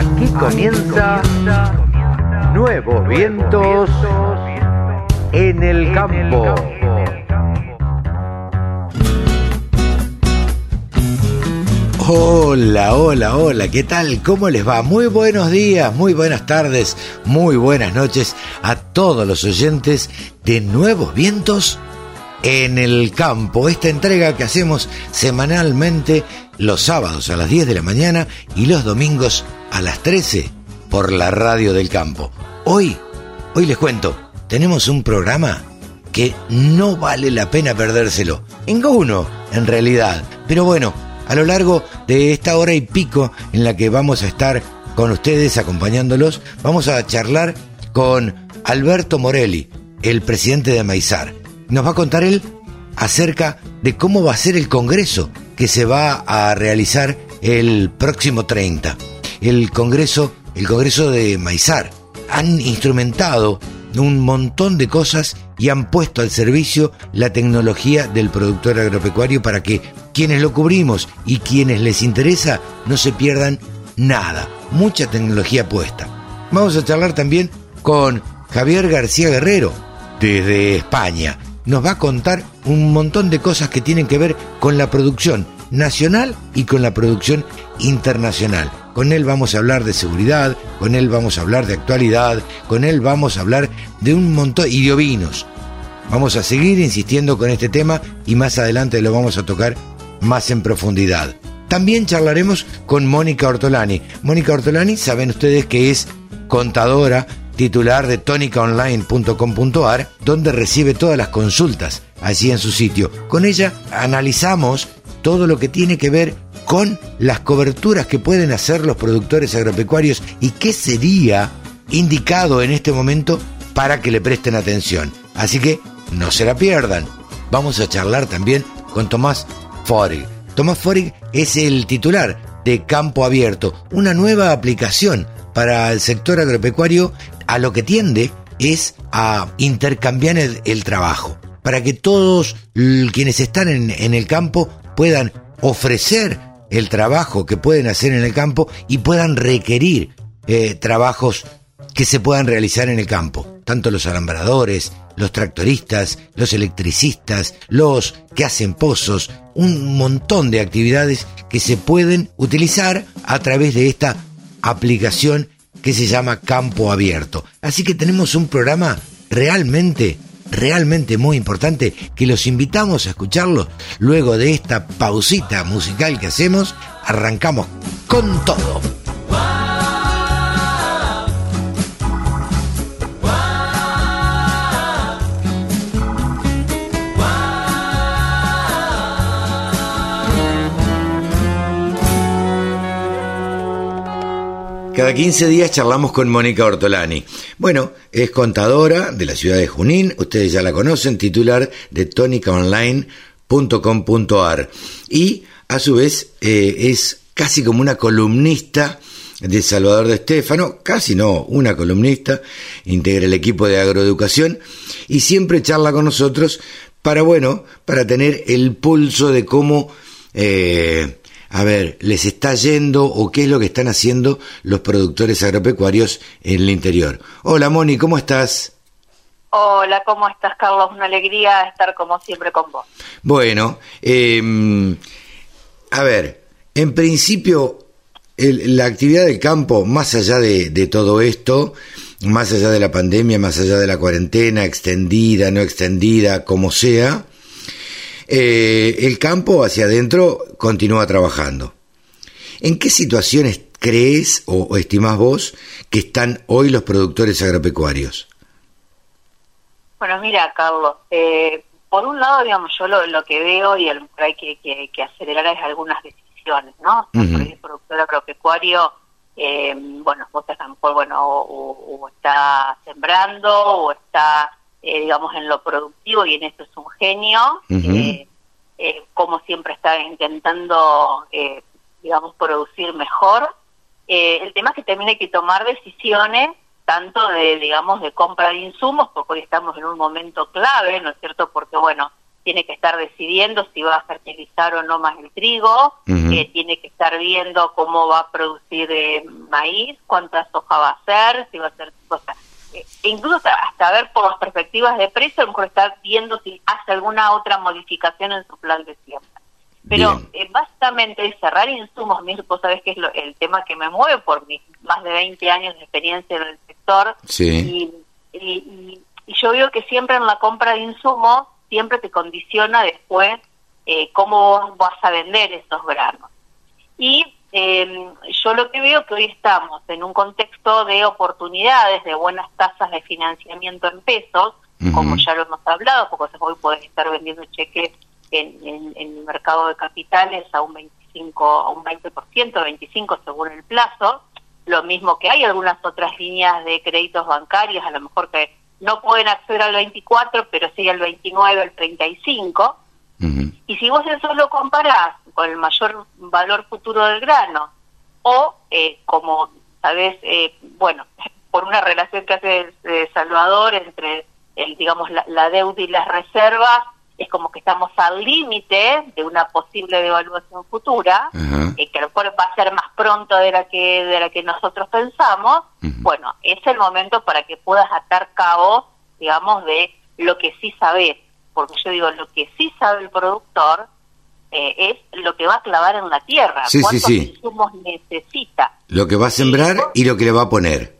Aquí comienza Nuevos Vientos en el Campo. Hola, hola, hola, ¿qué tal? ¿Cómo les va? Muy buenos días, muy buenas tardes, muy buenas noches a todos los oyentes de Nuevos Vientos en el Campo. Esta entrega que hacemos semanalmente los sábados a las 10 de la mañana y los domingos a las 13 por la radio del campo. Hoy, hoy les cuento, tenemos un programa que no vale la pena perdérselo. Ninguno, en realidad. Pero bueno, a lo largo de esta hora y pico en la que vamos a estar con ustedes acompañándolos, vamos a charlar con Alberto Morelli, el presidente de Maizar. Nos va a contar él acerca de cómo va a ser el Congreso que se va a realizar el próximo 30. El Congreso, el Congreso de Maizar. Han instrumentado un montón de cosas y han puesto al servicio la tecnología del productor agropecuario para que quienes lo cubrimos y quienes les interesa no se pierdan nada. Mucha tecnología puesta. Vamos a charlar también con Javier García Guerrero desde España nos va a contar un montón de cosas que tienen que ver con la producción nacional y con la producción internacional. Con él vamos a hablar de seguridad, con él vamos a hablar de actualidad, con él vamos a hablar de un montón de ovinos. Vamos a seguir insistiendo con este tema y más adelante lo vamos a tocar más en profundidad. También charlaremos con Mónica Ortolani. Mónica Ortolani, saben ustedes que es contadora, titular de tonicaonline.com.ar, donde recibe todas las consultas allí en su sitio. Con ella analizamos todo lo que tiene que ver con las coberturas que pueden hacer los productores agropecuarios y qué sería indicado en este momento para que le presten atención. Así que no se la pierdan. Vamos a charlar también con Tomás Forig. Tomás Forig es el titular de Campo Abierto, una nueva aplicación para el sector agropecuario a lo que tiende es a intercambiar el, trabajo, para que todos quienes están en, el campo puedan ofrecer el trabajo que pueden hacer en el campo y puedan requerir eh, trabajos que se puedan realizar en el campo. Tanto los alambradores, los tractoristas, los electricistas, los que hacen pozos, un montón de actividades que se pueden utilizar a través de esta aplicación que se llama Campo Abierto. Así que tenemos un programa realmente, realmente muy importante que los invitamos a escucharlo. Luego de esta pausita musical que hacemos, arrancamos con todo. Cada 15 días charlamos con Mónica Ortolani. Bueno, es contadora de la ciudad de Junín, ustedes ya la conocen, titular de tonicaonline.com.ar y a su vez eh, es casi como una columnista de Salvador de Estéfano, casi no, una columnista, integra el equipo de agroeducación y siempre charla con nosotros para, bueno, para tener el pulso de cómo eh, a ver, les está yendo o qué es lo que están haciendo los productores agropecuarios en el interior. Hola Moni, ¿cómo estás? Hola, ¿cómo estás Carlos? Una alegría estar como siempre con vos. Bueno, em, a ver, en principio la actividad del campo, más allá de, de todo esto, más allá de la pandemia, más allá de la cuarentena, extendida, no extendida, como sea, eh, el campo hacia adentro continúa trabajando. ¿En qué situaciones crees o, estimás vos que están hoy los productores agropecuarios? Bueno, mira, Carlos, eh, por un lado, digamos, yo lo, que veo y el, hay que, que, acelerar es algunas decisiones, ¿no? El productor agropecuario, eh, bueno, vos a lo mejor, bueno, o, está sembrando o está eh, digamos, en lo productivo y en esto es un genio, eh, eh, como siempre está intentando, digamos, producir mejor. el tema es que también hay que tomar decisiones tanto de, digamos, de compra de insumos, porque hoy estamos en un momento clave, ¿no es cierto? Porque, bueno, tiene que estar decidiendo si va a fertilizar o no más el trigo, eh, tiene que estar viendo cómo va a producir eh, maíz, cuánta soja va a hacer, si va a hacer cosas. Eh, incluso hasta, ver por las perspectivas de precio, a lo mejor está viendo si hace alguna otra modificación en su plan de siembra. Pero básicamente cerrar insumos, vos sabés que es el tema que me mueve por mis más de 20 años de experiencia en el sector. Sí. y, y yo veo que siempre en la compra de insumos siempre te condiciona después eh, cómo vas a vender esos granos. Y em, yo lo que veo que hoy estamos en un contexto de oportunidades, de buenas tasas de financiamiento en pesos, como ya lo hemos hablado, porque hoy puedes estar vendiendo cheques en, el mercado de capitales a un 25, a un 20%, 25 según el plazo, lo mismo que hay algunas otras líneas de créditos bancarios, a lo mejor que no pueden acceder al 24, pero sí al 29, al 35. Y si vos eso lo comparás con el mayor valor futuro del grano, o eh, como sabés, eh, bueno, por una relación que hace Salvador entre, el, digamos, la deuda y las reservas, es como que estamos al límite de una posible devaluación futura, eh, que a lo mejor va a ser más pronto de la que de la que nosotros pensamos. Bueno, es el momento para que puedas atar cabo, digamos, de lo que sí sabes, porque yo digo, lo que sí sabe el productor eh, es lo que va a clavar en la tierra, sí, cuántos sí, insumos necesita. Lo que va a sembrar y, lo que le va a poner.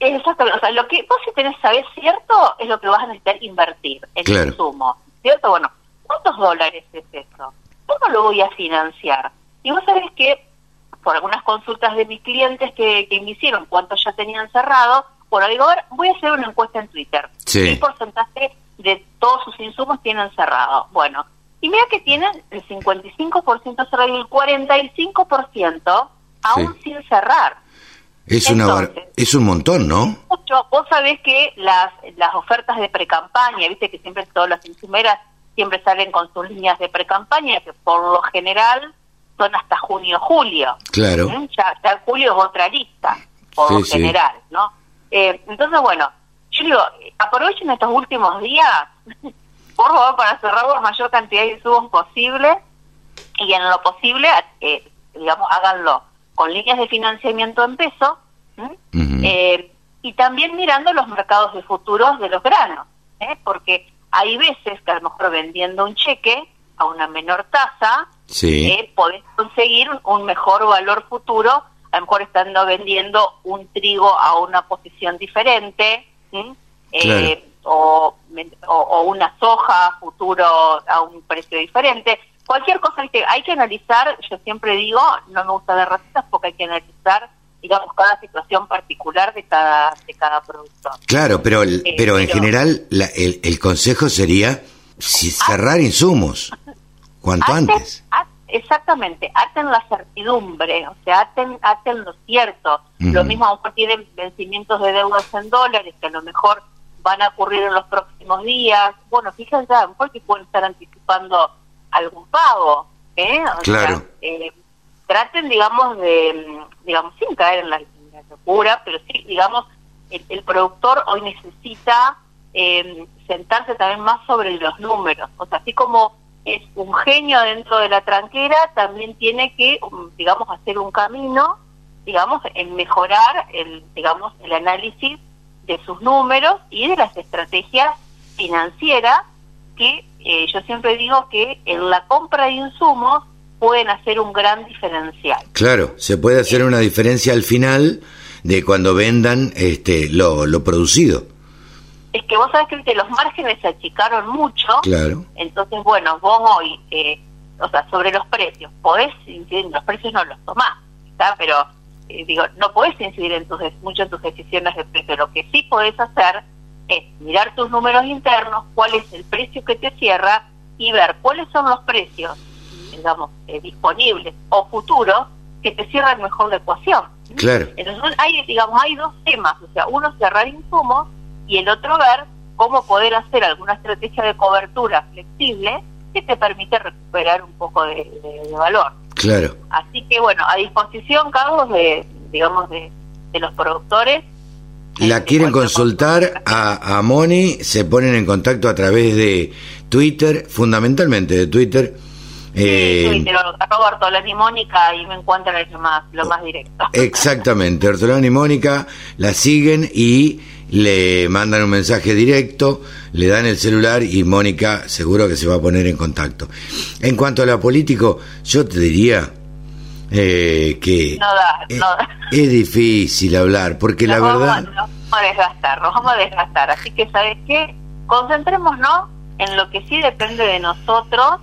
Exacto, o sea, lo que vos si tenés saber cierto es lo que vas a necesitar invertir en el insumo ¿cierto? Bueno, ¿cuántos dólares es eso? ¿Cómo lo voy a financiar? Y vos sabés que, por algunas consultas de mis clientes que, me hicieron, cuántos ya tenían cerrado, bueno, digo, a ver, voy a hacer una encuesta en Twitter. ¿Qué porcentaje de todos sus insumos tienen cerrado? Bueno, y mira que tienen el 55% cerrado y el 45% aún sin cerrar. Es, una, es un montón, ¿no? Mucho. Vos sabés que las, las ofertas de precampaña, viste que siempre todas las insumeras siempre salen con sus líneas de precampaña, que por lo general son hasta junio julio. Claro. ¿Mm? Ya, julio es otra lista, por lo general, ¿no? Eh, entonces, bueno, yo digo, aprovechen estos últimos días, favor, para cerrar la mayor cantidad de insumos posible y en lo posible, eh, digamos, háganlo con líneas de financiamiento en peso eh, y también mirando los mercados de futuros de los granos, ¿eh? porque hay veces que a lo mejor vendiendo un cheque a una menor tasa, eh, podés conseguir un mejor valor futuro, a lo mejor estando vendiendo un trigo a una posición diferente, eh, o, o, una soja futuro a un precio diferente cualquier cosa que hay que analizar, yo siempre digo, no me gusta dar recetas porque hay que analizar digamos cada situación particular de cada de cada productor. Claro, pero eh, pero en general el, el, consejo sería si cerrar insumos cuanto antes. exactamente, aten la certidumbre, o sea, aten, aten lo cierto. Lo mismo a lo mejor tienen vencimientos de deudas en dólares que a lo mejor van a ocurrir en los próximos días. Bueno, fíjense, a lo mejor que pueden estar anticipando algún pago, ¿eh? claro. Eh, traten, digamos, de, digamos, sin caer en la, locura, pero sí, digamos, el, productor hoy necesita eh, sentarse también más sobre los números, o sea, así como es un genio dentro de la tranquera, también tiene que, um, digamos, hacer un camino, digamos, en mejorar el, digamos, el análisis de sus números y de las estrategias financieras que eh, yo siempre digo que en la compra de insumos pueden hacer un gran diferencial. Claro, se puede hacer una diferencia al final de cuando vendan este lo, lo producido. Es que vos sabés que los márgenes se achicaron mucho. Claro. Entonces, bueno, vos hoy, eh, o sea, sobre los precios, podés los precios no los tomás, ¿está? Pero, eh, digo, no podés incidir en tus, mucho en tus decisiones de precio. Lo que sí podés hacer es mirar tus números internos, cuál es el precio que te cierra y ver cuáles son los precios, digamos, eh, disponibles o futuros que te cierran mejor la ecuación. Claro. Entonces hay, digamos, hay dos temas, o sea, uno cerrar insumos y el otro ver cómo poder hacer alguna estrategia de cobertura flexible que te permite recuperar un poco de, valor. Claro. Así que bueno, a disposición, Carlos, de, digamos, de, de los productores la quieren consultar a, a, Moni, se ponen en contacto a través de Twitter, fundamentalmente de Twitter. Sí, eh, Twitter, arroba Ortolani Mónica y me encuentran lo más, lo más directo. Exactamente, Ortolani Mónica, la siguen y le mandan un mensaje directo, le dan el celular y Mónica seguro que se va a poner en contacto. En cuanto a lo político, yo te diría eh, que es, difícil hablar, porque la verdad... Nos vamos a desgastar, nos vamos a desgastar. Así que, ¿sabes qué? Concentrémonos en lo que sí depende de nosotros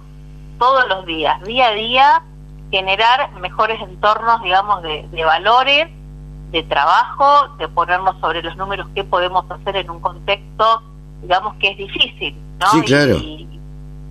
todos los días, día a día, generar mejores entornos, digamos, de, de valores de trabajo, de ponernos sobre los números que podemos hacer en un contexto, digamos que es difícil, ¿no? Sí, claro. Y,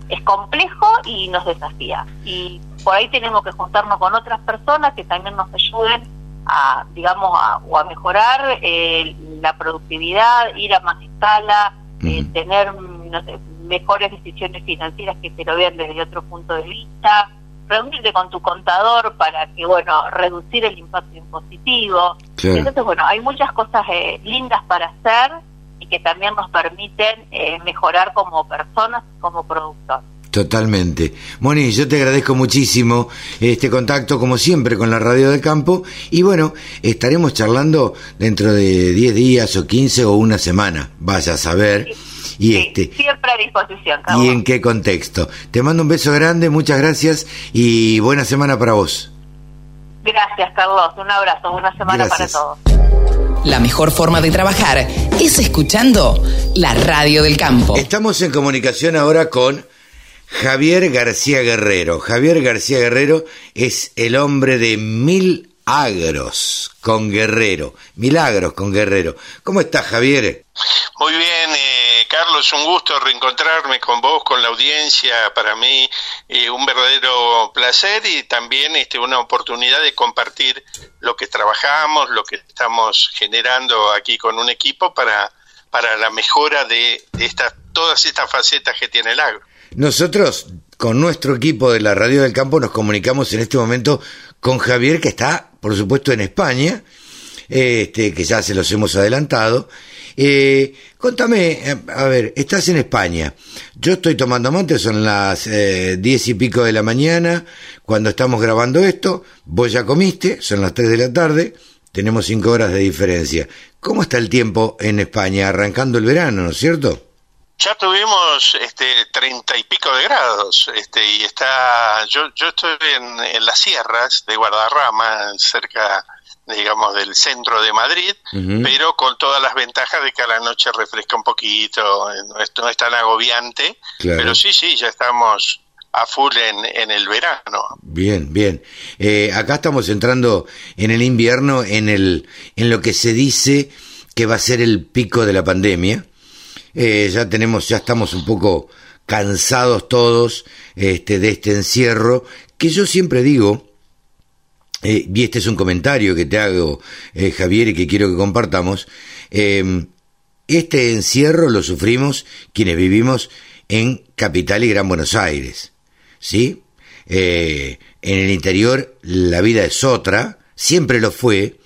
es complejo y nos desafía. Y por ahí tenemos que juntarnos con otras personas que también nos ayuden a, digamos, a, o a mejorar eh, la productividad, ir a más escala, eh, tener no sé, mejores decisiones financieras que se lo vean desde otro punto de vista, reunirte con tu contador para que, bueno, reducir el impacto impositivo. Entonces, bueno, hay muchas cosas eh, lindas para hacer y que también nos permiten eh, mejorar como personas, como productores. Totalmente. Moni, yo te agradezco muchísimo este contacto, como siempre, con la Radio del Campo. Y bueno, estaremos charlando dentro de 10 días o 15 o una semana. Vaya a saber. Y este, siempre a disposición. ¿Y en qué contexto? Te mando un beso grande, muchas gracias y buena semana para vos. Gracias, Carlos. Un abrazo, buena semana para todos. La mejor forma de trabajar es escuchando la radio del campo. Estamos en comunicación ahora con Javier García Guerrero. Javier García Guerrero es el hombre de mil agros con Guerrero. Milagros con Guerrero. ¿Cómo estás, Javier? Muy bien, eh, Carlos, un gusto reencontrarme con vos, con la audiencia, para mí eh, un verdadero placer y también este, una oportunidad de compartir lo que trabajamos, lo que estamos generando aquí con un equipo para, para la mejora de estas, todas estas facetas que tiene el agro. Nosotros, con nuestro equipo de la Radio del Campo, nos comunicamos en este momento con Javier, que está, por supuesto, en España, este, que ya se los hemos adelantado, eh, contame, eh, a ver, estás en España. Yo estoy tomando mate, son las eh, diez y pico de la mañana cuando estamos grabando esto. Vos ya comiste, son las tres de la tarde. Tenemos cinco horas de diferencia. ¿Cómo está el tiempo en España? Arrancando el verano, ¿no es cierto? Ya tuvimos este treinta y pico de grados, este y está yo yo estoy en, en las sierras de Guadarrama, cerca digamos, del centro de Madrid, pero con todas las ventajas de que a la noche refresca un poquito, no es, no es tan agobiante, pero sí, sí, ya estamos a full en, en el verano. Bien, bien. Eh, acá estamos entrando en el invierno, en, el, en lo que se dice que va a ser el pico de la pandemia. Eh, ya tenemos, ya estamos un poco cansados todos este, de este encierro, que yo siempre digo, eh, y este es un comentario que te hago, eh, Javier, y que quiero que compartamos. Em, este encierro lo sufrimos quienes vivimos en Capital y Gran Buenos Aires. ¿Sí? En el interior la vida es otra, siempre lo fue,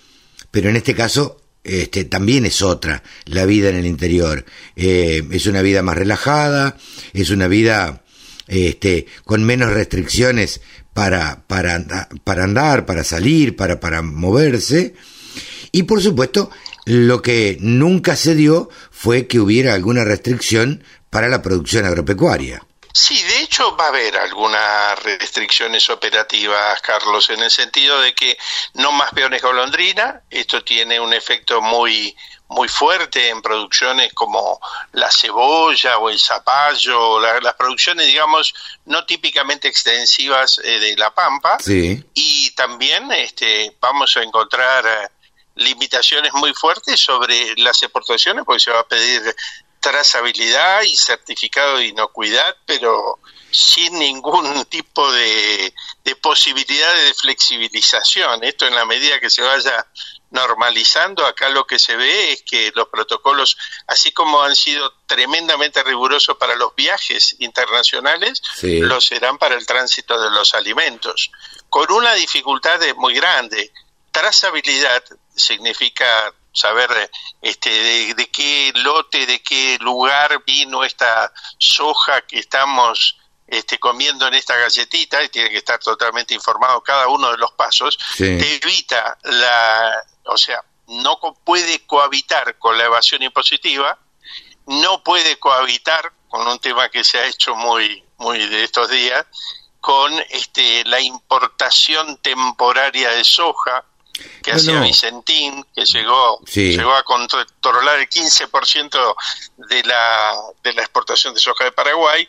pero en este caso este, también es otra la vida en el interior. es una vida más relajada, es una vida este, con menos restricciones para, para, para andar, para salir, para, para moverse. Y por supuesto, lo que nunca se dio fue que hubiera alguna restricción para la producción agropecuaria. Hecho va a haber algunas restricciones operativas, Carlos, en el sentido de que no más peones golondrina, esto tiene un efecto muy muy fuerte en producciones como la cebolla o el zapallo, las producciones, digamos, no típicamente extensivas eh, de la pampa. Y también este, vamos a encontrar eh, limitaciones muy fuertes sobre las exportaciones, porque se va a pedir trazabilidad y certificado de inocuidad, pero sin ningún tipo de, de posibilidad de flexibilización. Esto en la medida que se vaya normalizando, acá lo que se ve es que los protocolos, así como han sido tremendamente rigurosos para los viajes internacionales, lo serán para el tránsito de los alimentos, con una dificultad muy grande. Trazabilidad significa saber este, de, qué lote, de qué lugar vino esta soja que estamos este, comiendo en esta galletita, y tiene que estar totalmente informado cada uno de los pasos, te evita la, o sea, no puede cohabitar con la evasión impositiva, no puede cohabitar con un tema que se ha hecho muy, muy de estos días, con este, la importación temporaria de soja que hacía Vicentín, que llegó, llegó a controlar el 15% de la, de la exportación de soja de Paraguay,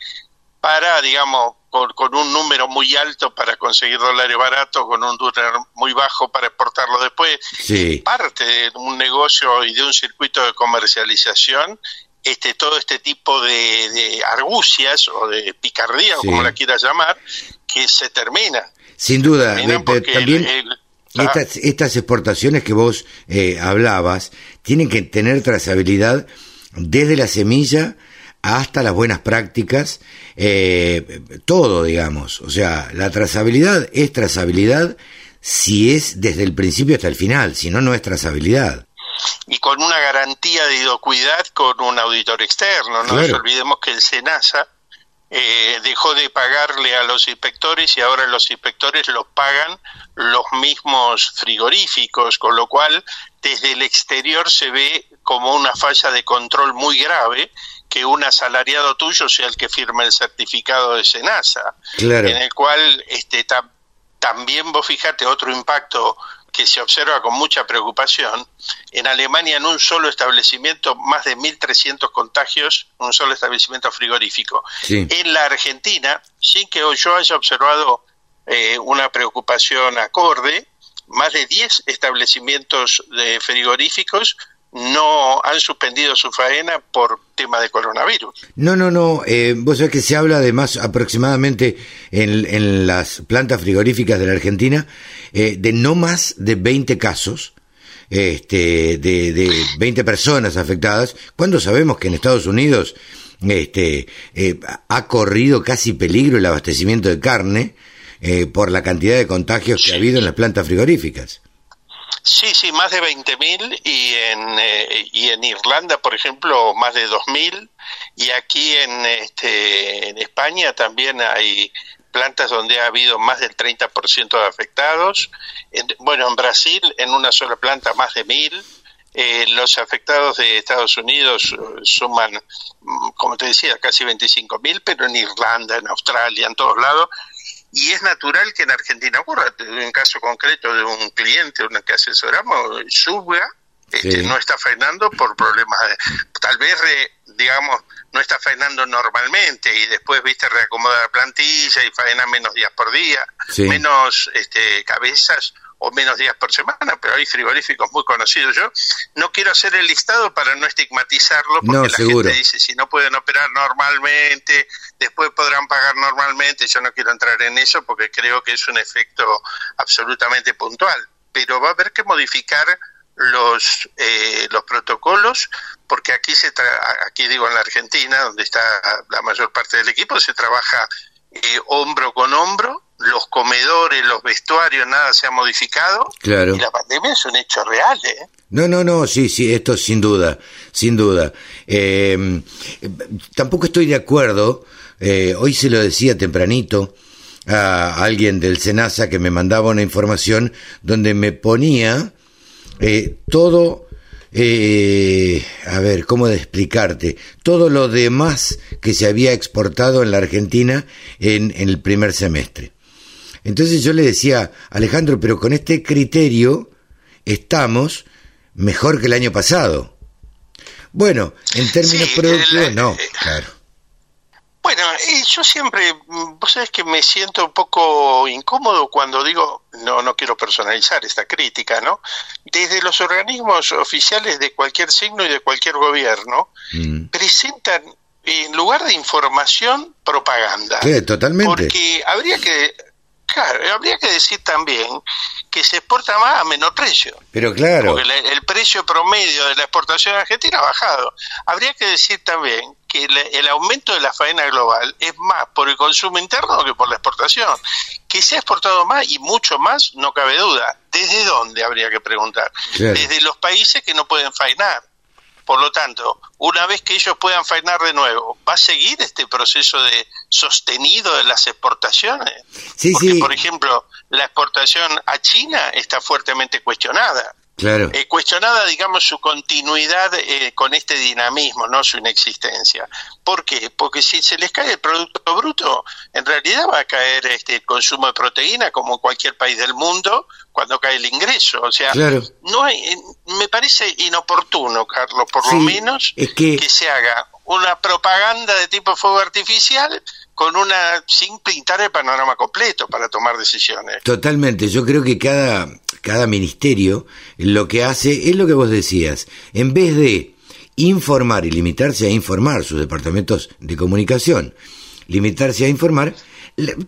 para, digamos, con, un número muy alto para conseguir dólares baratos, con un dólar muy bajo para exportarlo después. Parte de un negocio y de un circuito de comercialización este, todo este tipo de, argucias o de picardía, o como la quieras llamar, que se termina. Sin duda, también estas, estas, exportaciones que vos eh, hablabas tienen que tener trazabilidad desde la semilla hasta las buenas prácticas, eh, todo, digamos. O sea, la trazabilidad es trazabilidad si es desde el principio hasta el final, si no, no es trazabilidad. Y con una garantía de inocuidad con un auditor externo. No nos olvidemos que el SENASA eh, dejó de pagarle a los inspectores y ahora los inspectores los pagan los mismos frigoríficos, con lo cual desde el exterior se ve como una falla de control muy grave que un asalariado tuyo sea el que firme el certificado de Senasa, en el cual este, también vos fijate otro impacto que se observa con mucha preocupación. En Alemania, en un solo establecimiento, más de 1.300 contagios, un solo establecimiento frigorífico. En la Argentina, sin que yo haya observado eh, una preocupación acorde, más de 10 establecimientos de frigoríficos no han suspendido su faena por tema de coronavirus. No, no, no. Eh, vos sabés que se habla además aproximadamente en, en las plantas frigoríficas de la Argentina eh, de no más de 20 casos. Este, de, de 20 personas afectadas, cuando sabemos que en Estados Unidos este, eh, ha corrido casi peligro el abastecimiento de carne eh, por la cantidad de contagios que ha habido en las plantas frigoríficas. Sí, sí, más de 20.000 y en eh, y en Irlanda, por ejemplo, más de 2.000 y aquí en este en España también hay plantas donde ha habido más del 30% de afectados. bueno, en Brasil en una sola planta más de 1.000. Eh, los afectados de Estados Unidos eh, suman, mm, como te decía, casi 25.000, pero en Irlanda, en Australia, en todos lados, y es natural que en Argentina ocurra. En caso concreto de un cliente, una que asesoramos, suba, este, no está faenando por problemas de, tal vez, digamos, no está faenando normalmente y después, viste, reacomoda la plantilla y faena menos días por día, menos este, cabezas o menos días por semana, pero hay frigoríficos muy conocidos. Yo no quiero hacer el listado para no estigmatizarlo, porque la gente dice, si no pueden operar normalmente, después podrán pagar normalmente. Yo no quiero entrar en eso porque creo que es un efecto absolutamente puntual. Pero va a haber que modificar los eh, los protocolos porque aquí se aquí digo en la Argentina donde está la mayor parte del equipo se trabaja eh, hombro con hombro los comedores, los vestuarios, nada se ha modificado. Claro. Y la pandemia es un hecho real, ¿eh? No, no, no, sí, sí, esto sin duda, sin duda. Eh, tampoco estoy de acuerdo, eh, hoy se lo decía tempranito a alguien del SENASA que me mandaba una información donde me ponía eh, todo eh, a ver, ¿cómo de explicarte? Todo lo demás que se había exportado en la Argentina en, el primer semestre. Entonces yo le decía, Alejandro, pero con este criterio estamos mejor que el año pasado. Bueno, en términos productivos, no, eh, claro. Bueno, yo siempre, vos sabés que me siento un poco incómodo cuando digo, no, no quiero personalizar esta crítica, ¿no? Desde los organismos oficiales de cualquier signo y de cualquier gobierno, mm. presentan en lugar de información, propaganda. Sí, totalmente. Porque habría que, claro, habría que decir también que se exporta más a menor precio. Pero claro. Porque el precio promedio de la exportación argentina ha bajado. Habría que decir también que el, aumento de la faena global es más por el consumo interno que por la exportación. Que se ha exportado más y mucho más, no cabe duda. ¿Desde dónde habría que preguntar? Desde los países que no pueden faenar. Por lo tanto, una vez que ellos puedan faenar de nuevo, ¿va a seguir este proceso de sostenido de las exportaciones? Sí, Porque, por ejemplo, la exportación a China está fuertemente cuestionada. Claro. Eh, cuestionada, digamos, su continuidad eh, con este dinamismo, no su inexistencia. ¿Por qué? Porque si se les cae el Producto Bruto, en realidad va a caer este, el consumo de proteína como en cualquier país del mundo cuando cae el ingreso. O sea, no hay, eh, me parece inoportuno, Carlos, por lo menos, que... se haga una propaganda de tipo fuego artificial con una sin pintar el panorama completo para tomar decisiones. Totalmente, yo creo que cada cada ministerio lo que hace es lo que vos decías, en vez de informar y limitarse a informar sus departamentos de comunicación, limitarse a informar,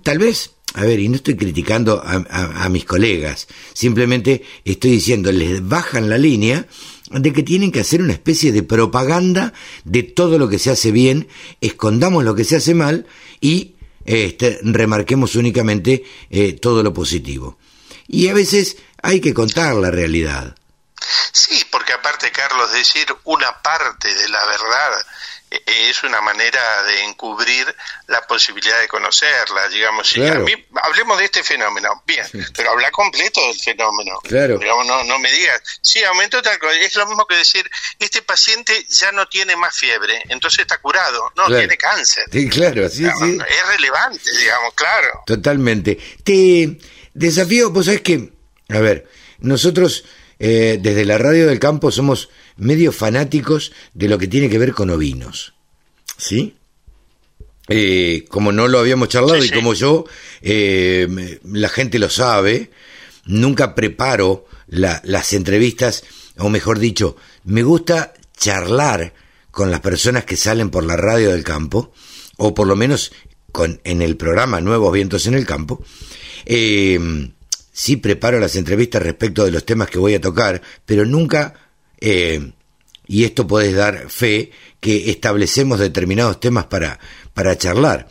tal vez, a ver, y no estoy criticando a, mis colegas, simplemente estoy diciendo, les bajan la línea de que tienen que hacer una especie de propaganda de todo lo que se hace bien, escondamos lo que se hace mal y este, remarquemos únicamente eh, todo lo positivo. Y a veces hay que contar la realidad. Sí, porque aparte, Carlos, decir una parte de la verdad es una manera de encubrir la posibilidad de conocerla, digamos. hablemos de este fenómeno, bien, pero habla completo del fenómeno. Claro. no, no me digas, sí, aumentó tal cosa. Es lo mismo que decir, este paciente ya no tiene más fiebre, entonces está curado. No, tiene cáncer. Sí, claro, sí, sí. Es relevante, digamos, claro. Totalmente. Te desafío, vos sabés que a ver, nosotros eh, desde la radio del campo somos medio fanáticos de lo que tiene que ver con ovinos. ¿Sí? Eh, como no lo habíamos charlado y como yo, eh, la gente lo sabe, nunca preparo las entrevistas, o mejor dicho, me gusta charlar con las personas que salen por la radio del campo, o por lo menos con, en el programa Nuevos Vientos en el Campo. Eh, sí preparo las entrevistas respecto de los temas que voy a tocar, pero nunca, eh, y esto puedes dar fe, que establecemos determinados temas para, para charlar.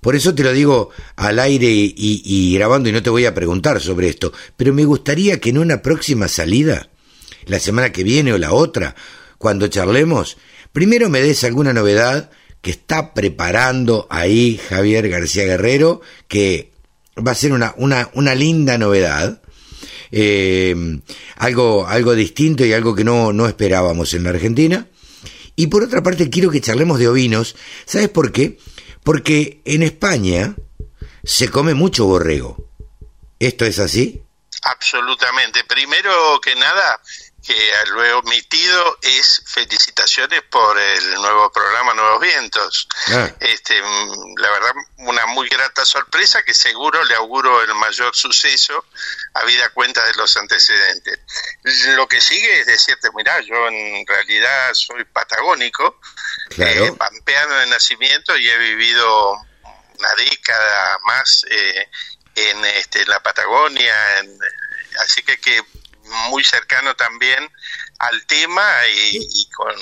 Por eso te lo digo al aire y, grabando y no te voy a preguntar sobre esto, pero me gustaría que en una próxima salida, la semana que viene o la otra, cuando charlemos, primero me des alguna novedad que está preparando ahí Javier García Guerrero, que va a ser una, una, una linda novedad. Eh, algo, algo distinto y algo que no, no esperábamos en la Argentina. Y por otra parte, quiero que charlemos de ovinos. ¿Sabes por qué? Porque en España se come mucho borrego. ¿Esto es así? Absolutamente. Primero que nada, que lo he omitido es felicitaciones por el nuevo programa Nuevos Vientos. Ah. Este, mm, la verdad, una muy grata sorpresa que seguro le auguro el mayor suceso a vida cuenta de los antecedentes. Lo que sigue es decirte, mira, yo en realidad soy patagónico, eh, pampeano de nacimiento y he vivido una década más eh, en este, la Patagonia, así que que muy cercano también al tema y, con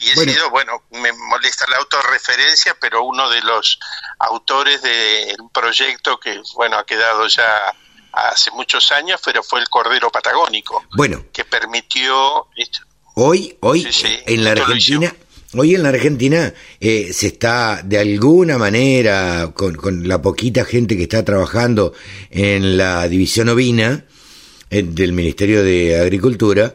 y he sido, bueno, me molesta la autorreferencia, pero uno de los autores del proyecto que, bueno, ha quedado ya hace muchos años, pero fue el Cordero Patagónico. Bueno. Que permitió... Hoy, hoy, en la Argentina... Hoy en la Argentina eh, se está de alguna manera, con, con, la poquita gente que está trabajando en la división ovina, del Ministerio de Agricultura,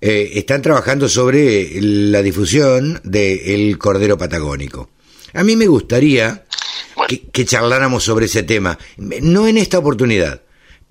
eh, están trabajando sobre la difusión del cordero patagónico. A mí me gustaría que, charláramos sobre ese tema, no en esta oportunidad,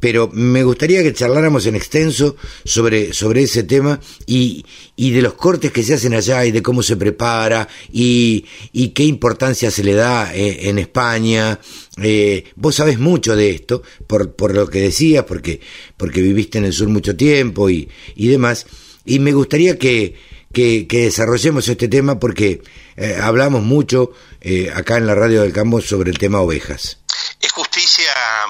pero me gustaría que charláramos en extenso sobre, sobre ese tema y, y, de los cortes que se hacen allá y de cómo se prepara y, y qué importancia se le da eh, en, España. Eh, vos sabés mucho de esto, por, por lo que decías, porque, porque viviste en el sur mucho tiempo y, y demás. Y me gustaría que, que, desarrollemos este tema porque eh, hablamos mucho acá en la radio del campo sobre el tema ovejas.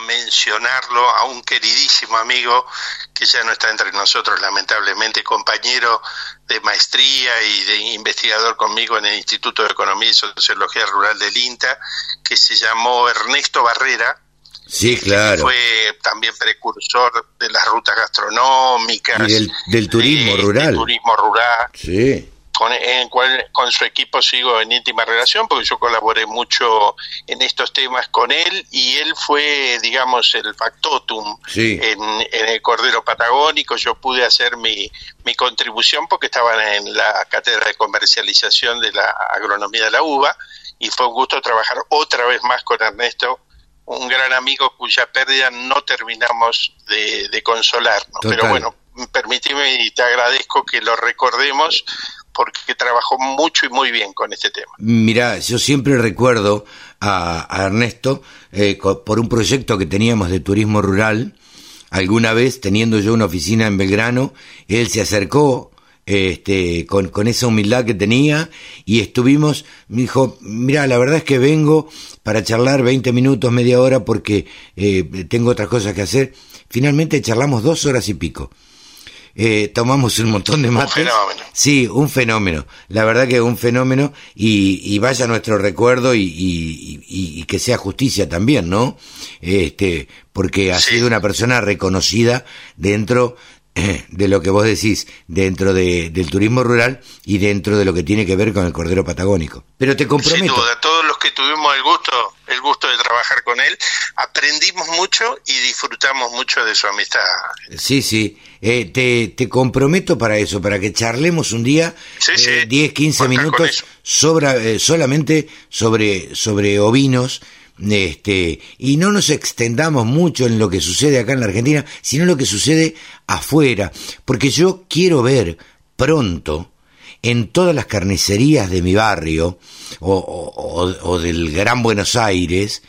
Mencionarlo a un queridísimo amigo que ya no está entre nosotros, lamentablemente, compañero de maestría y de investigador conmigo en el Instituto de Economía y Sociología Rural del INTA, que se llamó Ernesto Barrera. Sí, claro. Fue también precursor de las rutas gastronómicas. Y del, turismo rural. Del turismo rural. Sí con, en cual, con su equipo sigo en íntima relación porque yo colaboré mucho en estos temas con él y él fue, digamos, el factotum en, el Cordero Patagónico. Yo pude hacer mi, mi contribución porque estaba en la cátedra de comercialización de la agronomía de la uva y fue un gusto trabajar otra vez más con Ernesto un gran amigo cuya pérdida no terminamos de, de consolarnos. Pero bueno, permíteme y te agradezco que lo recordemos porque trabajó mucho y muy bien con este tema. Mira, yo siempre recuerdo a, Ernesto eh, por un proyecto que teníamos de turismo rural. Alguna vez, teniendo yo una oficina en Belgrano, él se acercó este, con, con esa humildad que tenía y estuvimos, me dijo, mira, la verdad es que vengo para charlar 20 minutos, media hora porque eh, tengo otras cosas que hacer. Finalmente charlamos dos horas y pico. Eh, tomamos un montón de mates. Un fenómeno. Sí, un fenómeno. La verdad que un fenómeno y, vaya nuestro recuerdo y, que sea justicia también, ¿no? Este, porque ha sido una persona reconocida dentro de lo que vos decís dentro de, del turismo rural y dentro de lo que tiene que ver con el cordero patagónico. Pero te comprometo. Sin duda, todos los que tuvimos el gusto, el gusto de trabajar con él, aprendimos mucho y disfrutamos mucho de su amistad. Sí, sí. Eh, te, te, comprometo para eso, para que charlemos un día eh, 10, 15 minutos sobre, eh, solamente sobre, sobre ovinos este, y no nos extendamos mucho en lo que sucede acá en la Argentina, sino lo que sucede afuera, porque yo quiero ver pronto en todas las carnicerías de mi barrio o, del Gran Buenos Aires,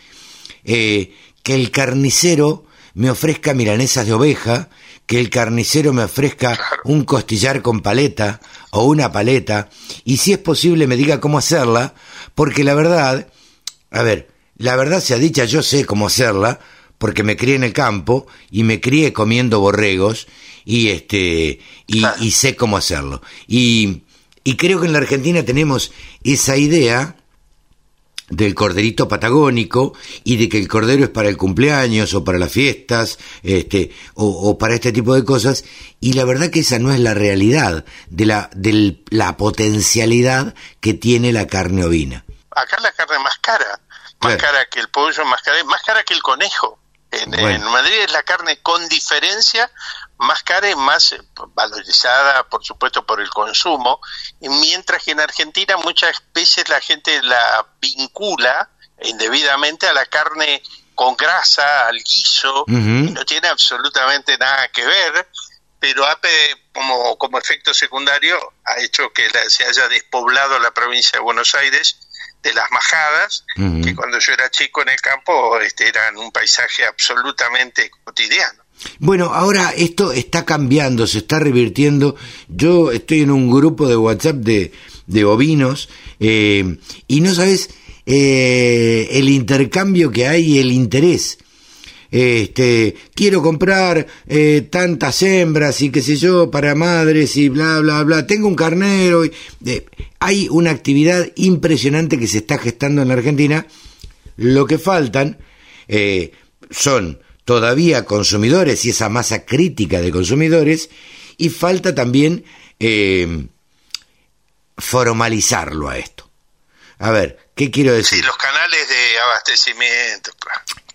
eh, que el carnicero me ofrezca milanesas de oveja, que el carnicero me ofrezca un costillar con paleta o una paleta, y si es posible me diga cómo hacerla, porque la verdad, a ver, la verdad sea dicha, yo sé cómo hacerla, porque me crié en el campo y me crié comiendo borregos y este y, sé cómo hacerlo. Y, y creo que en la Argentina tenemos esa idea del corderito patagónico y de que el cordero es para el cumpleaños o para las fiestas este o, para este tipo de cosas y la verdad que esa no es la realidad de la de la potencialidad que tiene la carne ovina acá la carne más cara más cara que el pollo, más cara, más cara que el conejo. En, Madrid es la carne con diferencia más cara y más valorizada, por supuesto, por el consumo, y mientras que en Argentina muchas veces la gente la vincula indebidamente a la carne con grasa, al guiso, y no tiene absolutamente nada que ver, pero APE como, como efecto secundario ha hecho que se haya despoblado la provincia de Buenos Aires de las majadas, que cuando yo era chico en el campo este, eran un paisaje absolutamente cotidiano. Bueno, ahora esto está cambiando, se está revirtiendo. Yo estoy en un grupo de WhatsApp de, de ovinos eh, y no sabes eh, el intercambio que hay y el interés este, quiero comprar eh, tantas hembras y qué sé yo, para madres y bla, bla, bla, tengo un carnero. Y, hay una actividad impresionante que se está gestando en la Argentina. Lo que faltan eh, son todavía consumidores y esa masa crítica de consumidores y falta también eh, formalizarlo a esto. A ver, ¿qué quiero decir? Sí, los canales de abastecimiento.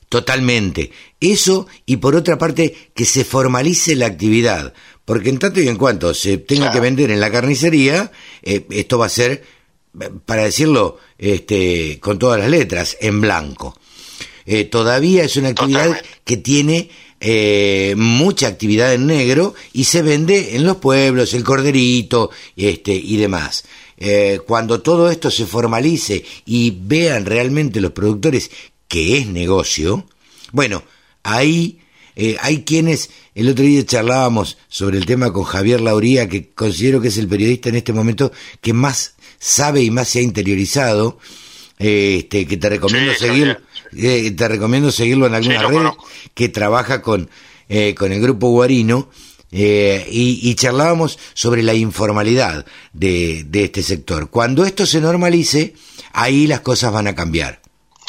Totalmente. Eso y por otra parte que se formalice la actividad, porque en tanto y en cuanto se tenga que vender en la carnicería, eh, esto va a ser, para decirlo este, con todas las letras, en blanco. Eh, todavía es una actividad que tiene eh, mucha actividad en negro y se vende en los pueblos, el corderito este, y demás. cuando todo esto se formalice y vean realmente los productores que es negocio, bueno, Ahí eh, hay quienes, el otro día charlábamos sobre el tema con Javier Lauría, que considero que es el periodista en este momento que más sabe y más se ha interiorizado, eh, este, que te recomiendo seguir, eh, te recomiendo seguirlo en alguna red, que trabaja con, con el grupo Guarino, eh, y, charlábamos sobre la informalidad de, de este sector. Cuando esto se normalice, ahí las cosas van a cambiar.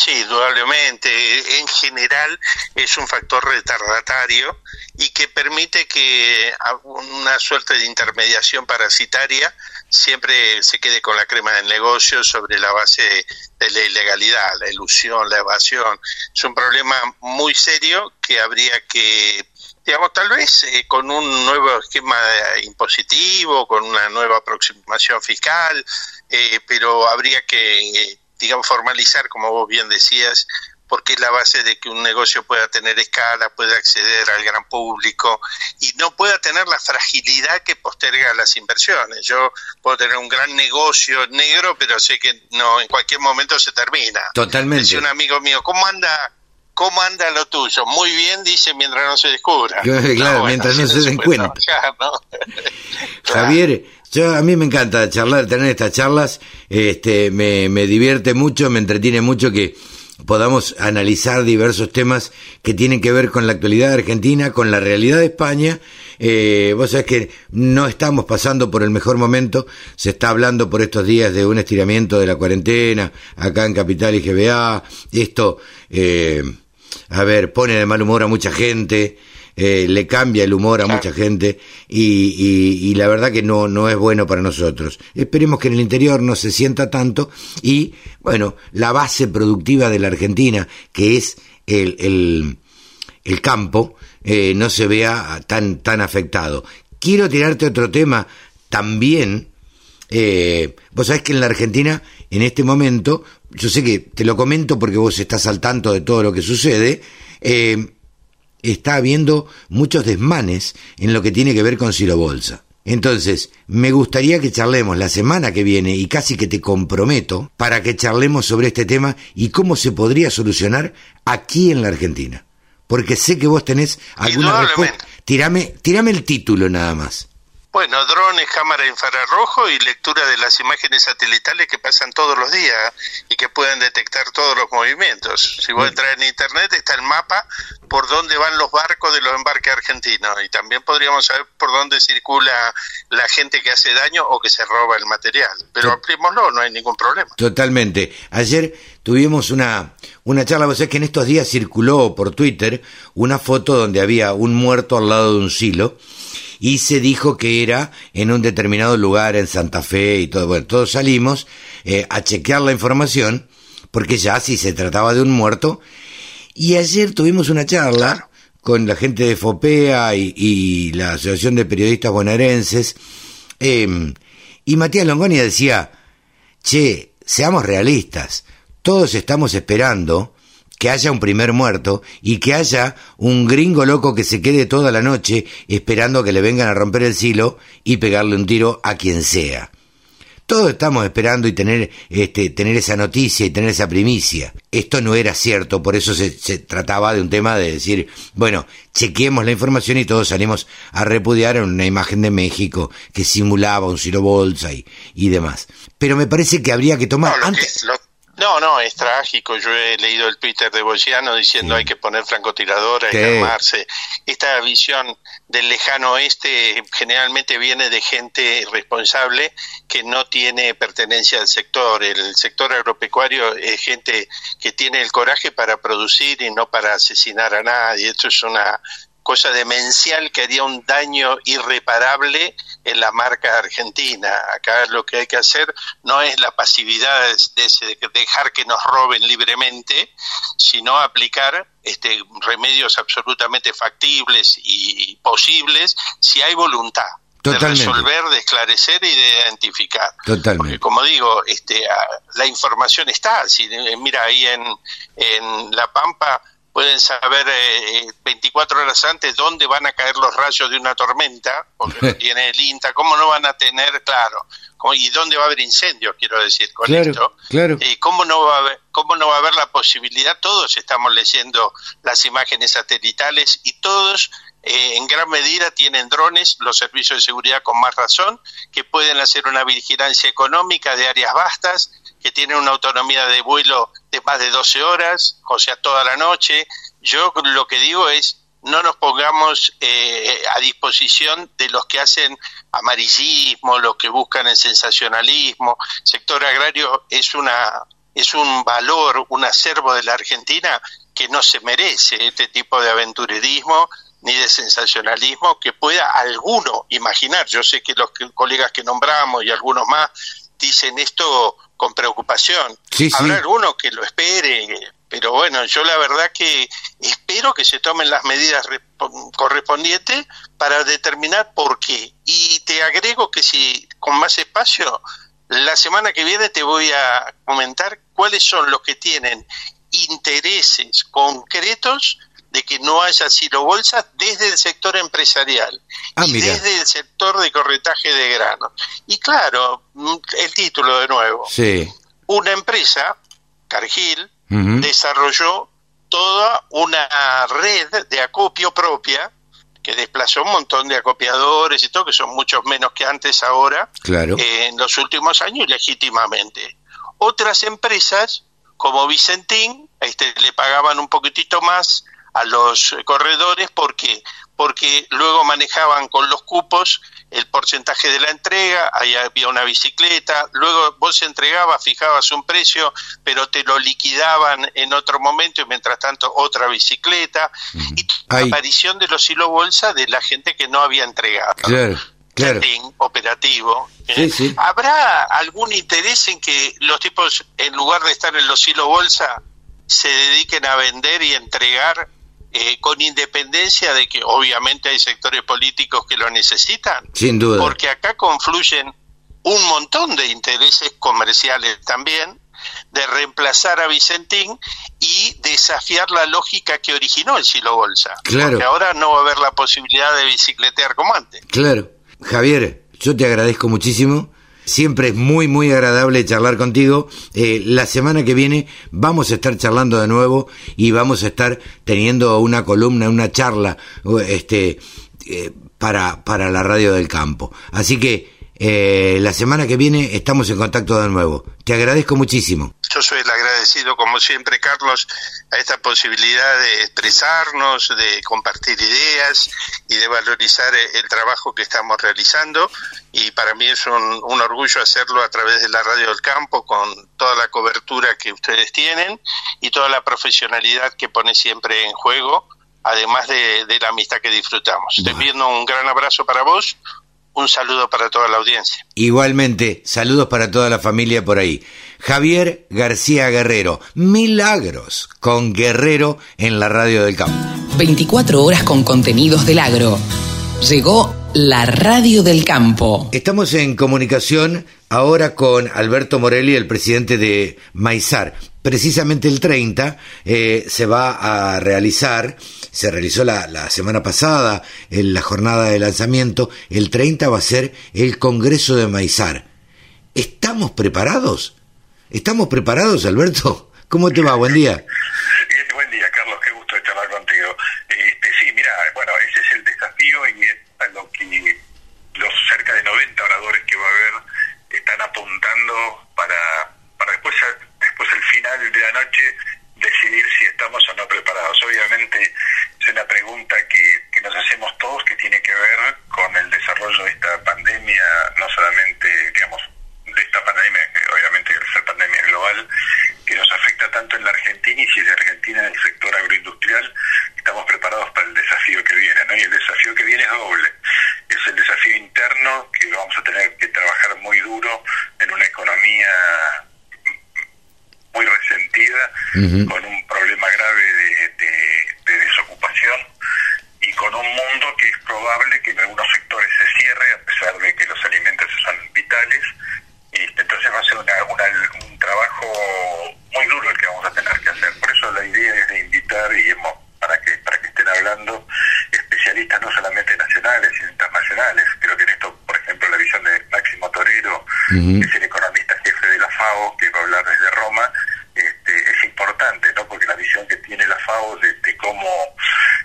Sí, indudablemente. En general es un factor retardatario y que permite que una suerte de intermediación parasitaria siempre se quede con la crema del negocio sobre la base de la ilegalidad, la ilusión, la evasión. Es un problema muy serio que habría que digamos, tal vez eh, con un nuevo esquema impositivo, con una nueva aproximación fiscal, eh, pero habría que, digamos, formalizar, como vos bien decías, porque es la base de que un negocio pueda tener escala, pueda acceder al gran público y no pueda tener la fragilidad que posterga las inversiones. Yo puedo tener un gran negocio negro, pero sé que no en cualquier momento se termina. Totalmente. Dice un amigo mío, ¿cómo anda ¿Cómo anda lo tuyo? Muy bien, dice, mientras no se descubra. Claro, mientras no se den cuenta. Javier, yo, a mí me encanta charlar, tener estas charlas, este, me, me divierte mucho, me entretiene mucho que podamos analizar diversos temas que tienen que ver con la actualidad de Argentina, con la realidad de España. Eh, vos sabés que no estamos pasando por el mejor momento, se está hablando por estos días de un estiramiento de la cuarentena acá en Capital y GBA, esto eh, a ver, pone de mal humor a mucha gente, eh, le cambia el humor a mucha gente y, y, la verdad que no, no es bueno para nosotros. Esperemos que en el interior no se sienta tanto y, bueno, la base productiva de la Argentina, que es el, el, el campo, eh, no se vea tan, tan afectado. Quiero tirarte otro tema también. Eh, vos sabés que en la Argentina, en este momento, yo sé que te lo comento porque vos estás al tanto de todo lo que sucede, eh, está habiendo muchos desmanes en lo que tiene que ver con Silo Bolsa. Entonces, me gustaría que charlemos la semana que viene y casi que te comprometo para que charlemos sobre este tema y cómo se podría solucionar aquí en la Argentina. Porque sé que vos tenés alguna respuesta. Tirame, tirame el título nada más. Bueno, drones, cámara infrarrojo y lectura de las imágenes satelitales que pasan todos los días y que pueden detectar todos los movimientos. Si vos entras en internet está el mapa por dónde van los barcos de los embarques argentinos y también podríamos saber por dónde circula la gente que hace daño o que se roba el material. Pero ampliémoslo, no hay ningún problema. Totalmente. Ayer tuvimos una, una charla, vos sabés que en estos días circuló por Twitter una foto donde había un muerto al lado de un silo y se dijo que era en un determinado lugar en Santa Fe y todo. Bueno, todos salimos eh, a chequear la información porque ya si se trataba de un muerto. Y ayer tuvimos una charla con la gente de FOPEA y, la Asociación de Periodistas Bonaerenses. Em, y Matías Longoni decía, che, seamos realistas, todos estamos esperando que haya un primer muerto y que haya un gringo loco que se quede toda la noche esperando que le vengan a romper el silo y pegarle un tiro a quien sea. Todos estamos esperando y tener, este, tener esa noticia y tener esa primicia. Esto no era cierto, por eso se, trataba de un tema de decir, bueno, chequeemos la información y todos salimos a repudiar en una imagen de México que simulaba un silo bolsa y, y demás. Pero me parece que habría que tomar... antes... No, no, es trágico. Yo he leído el Twitter de Bogiano diciendo hay que poner francotiradora, hay que armarse. Esta visión del lejano oeste generalmente viene de gente responsable que no tiene pertenencia al sector. El sector agropecuario es gente que tiene el coraje para producir y no para asesinar a nadie. Esto es una cosa demencial que haría un daño irreparable en la marca argentina. Acá lo que hay que hacer no es la pasividad de, dejar que nos roben libremente, sino aplicar este, remedios absolutamente factibles y posibles si hay voluntad. de resolver, de esclarecer y de identificar. Totalmente. Porque como digo, este, la información está. Si, eh, mira, ahí en, en La Pampa pueden saber eh, 24 horas antes dónde van a caer los rayos de una tormenta, porque tiene el INTA, cómo no van a tener, claro, y dónde va a haber incendios, quiero decir, con esto. Claro. y ¿cómo, no va a haber, ¿Cómo no va a haber la posibilidad? Todos estamos leyendo las imágenes satelitales y todos eh, en gran medida tienen drones, los servicios de seguridad con más razón, que pueden hacer una vigilancia económica de áreas vastas, que tienen una autonomía de vuelo de más de 12 horas, o sea, toda la noche. Yo lo que digo es, no nos pongamos eh, a disposición de los que hacen amarillismo, los que buscan el sensacionalismo. El sector agrario es una es un valor, un acervo de la Argentina que no se merece este tipo de aventurerismo ni de sensacionalismo que pueda alguno imaginar. Yo sé que los colegas que nombramos y algunos más dicen esto con preocupación. Habrá alguno que lo espere, pero bueno, yo la verdad que espero que se tomen las medidas correspondientes para determinar por qué. Y te agrego que si con más espacio, la semana que viene te voy a comentar cuáles son los que tienen intereses concretos de que no haya silo bolsas desde el sector empresarial ah, y desde el sector de corretaje de granos. Y claro, mm, el título de nuevo. Sí. Una empresa, Cargill, desarrolló toda una red de acopio propia que desplazó un montón de acopiadores y todo, que son muchos menos que antes ahora, claro. en los últimos años, legítimamente. Otras empresas, como Vicentín, este, le pagaban un poquitito más a los corredores porque porque luego manejaban con los cupos el porcentaje de la entrega, ahí había una bicicleta, luego vos entregabas, fijabas un precio, pero te lo liquidaban en otro momento y mientras tanto otra bicicleta, y la aparición de los hilo bolsa de la gente que no había entregado. Claro. Claro. operativo. ¿eh? ¿Habrá algún interés en que los tipos, en lugar de estar en los hilo bolsa, se dediquen a vender y entregar eh, con independencia de que obviamente hay sectores políticos que lo necesitan. Sin duda. Porque acá confluyen un montón de intereses comerciales también de reemplazar a Vicentín y desafiar la lógica que originó el Silo Bolsa. Claro. Porque ahora no va a haber la posibilidad de bicicletear como antes. Claro. Javier, yo te agradezco muchísimo Siempre es muy, muy agradable charlar contigo. Eh, la semana que viene vamos a estar charlando de nuevo y vamos a estar teniendo una columna, una charla este, eh, para, para la radio del campo. Así que eh, la semana que viene estamos en contacto de nuevo. Te agradezco muchísimo. Yo soy el agradecido, como siempre, Carlos, a esta posibilidad de expresarnos, de compartir ideas y de valorizar el trabajo que estamos realizando. Y para mí es un, orgullo hacerlo a través de la Radio del Campo, con toda la cobertura que ustedes tienen y toda la profesionalidad que pone siempre en juego, además de, la amistad que disfrutamos. Te envío un gran abrazo para vos, un saludo para toda la audiencia. Igualmente, saludos para toda la familia por ahí. Javier García Guerrero, Milagros con Guerrero en la radio del campo. 24 horas con contenidos del agro. Llegó la radio del campo. Estamos en comunicación ahora con Alberto Morelli, el presidente de Maizar. Precisamente el 30 eh, se va a realizar se realizó la, semana pasada en la jornada de lanzamiento, el 30 va a ser el Congreso de Maizar. ¿Estamos preparados? ¿Estamos preparados, Alberto? ¿Cómo te va? Buen día. Eh, buen día, Carlos, qué gusto charlar contigo. Este, sí, mira, bueno, ese es el desafío y a lo que los cerca de 90 oradores que va a haber apuntando para, para después, después al final de la noche decidir si estamos o no preparados. Obviamente es una pregunta que, que nos hacemos todos que tiene que ver con el desarrollo de esta pandemia, no solamente, digamos, de esta pandemia, que obviamente al ser pandemia global, que nos afecta tanto en la Argentina y si es de Argentina en el sector agroindustrial, estamos preparados para el desafío que viene, ¿no? Y el desafío que viene es doble. Es el desafío interno que vamos a tener que trabajar muy duro en una economía muy resentida, con un problema grave de, desocupación y con un mundo que es probable que en algunos sectores se cierre, a pesar de que los alimentos son vitales. Y entonces va a ser un trabajo muy duro el que vamos a tener que hacer. Por eso la idea es de invitar y para que para que estén hablando especialistas no solamente nacionales, sino internacionales. Creo que en esto, por ejemplo, la visión de Máximo Torero, que es el economista jefe de la FAO, que va a hablar desde Roma, este, es importante, ¿no? Porque la visión que tiene la FAO de, cómo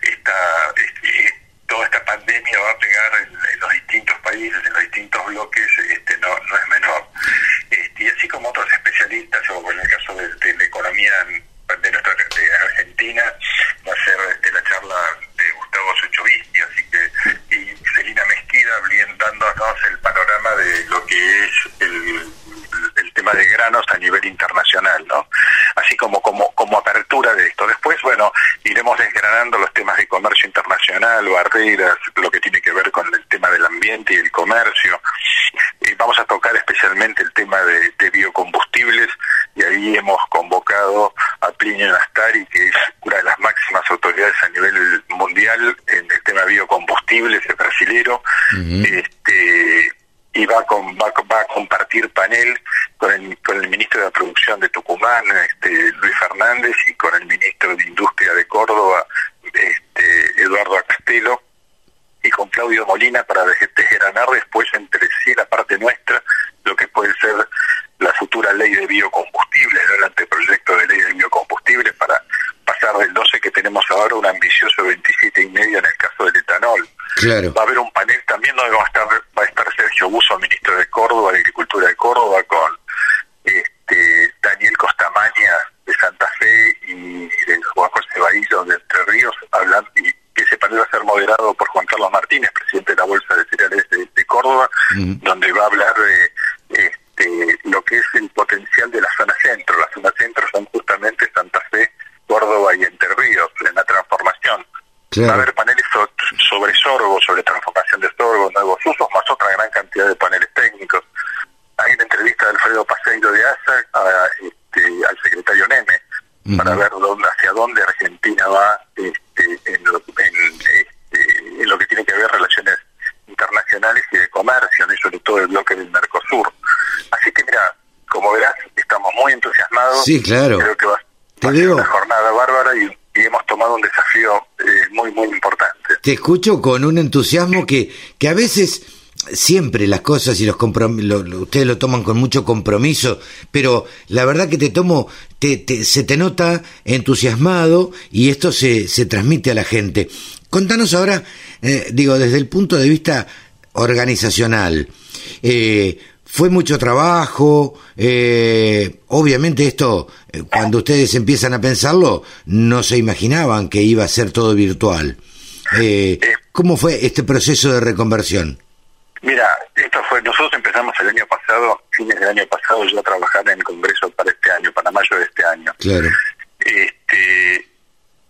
esta, este, toda esta pandemia va a pegar en, los distintos países, en los distintos bloques, este, no, es menor. Este, Sí, claro. Creo que va, a ser una jornada bárbara y, hemos tomado un desafío eh, muy, muy importante. Te escucho con un entusiasmo que, que a veces siempre las cosas y los compromisos, ustedes lo toman con mucho compromiso, pero la verdad que te tomo, te, se te nota entusiasmado y esto se, se transmite a la gente. Contanos ahora, eh, digo, desde el punto de vista organizacional, eh, fue mucho trabajo, eh, obviamente esto, eh, cuando ustedes empiezan a pensarlo, no se imaginaban que iba a ser todo virtual. Eh, ¿Cómo fue este proceso de reconversión? Mira, esto fue, nosotros empezamos el año pasado, fines del año pasado, yo a trabajar en el Congreso para este año, para mayo de este año. Claro. Este,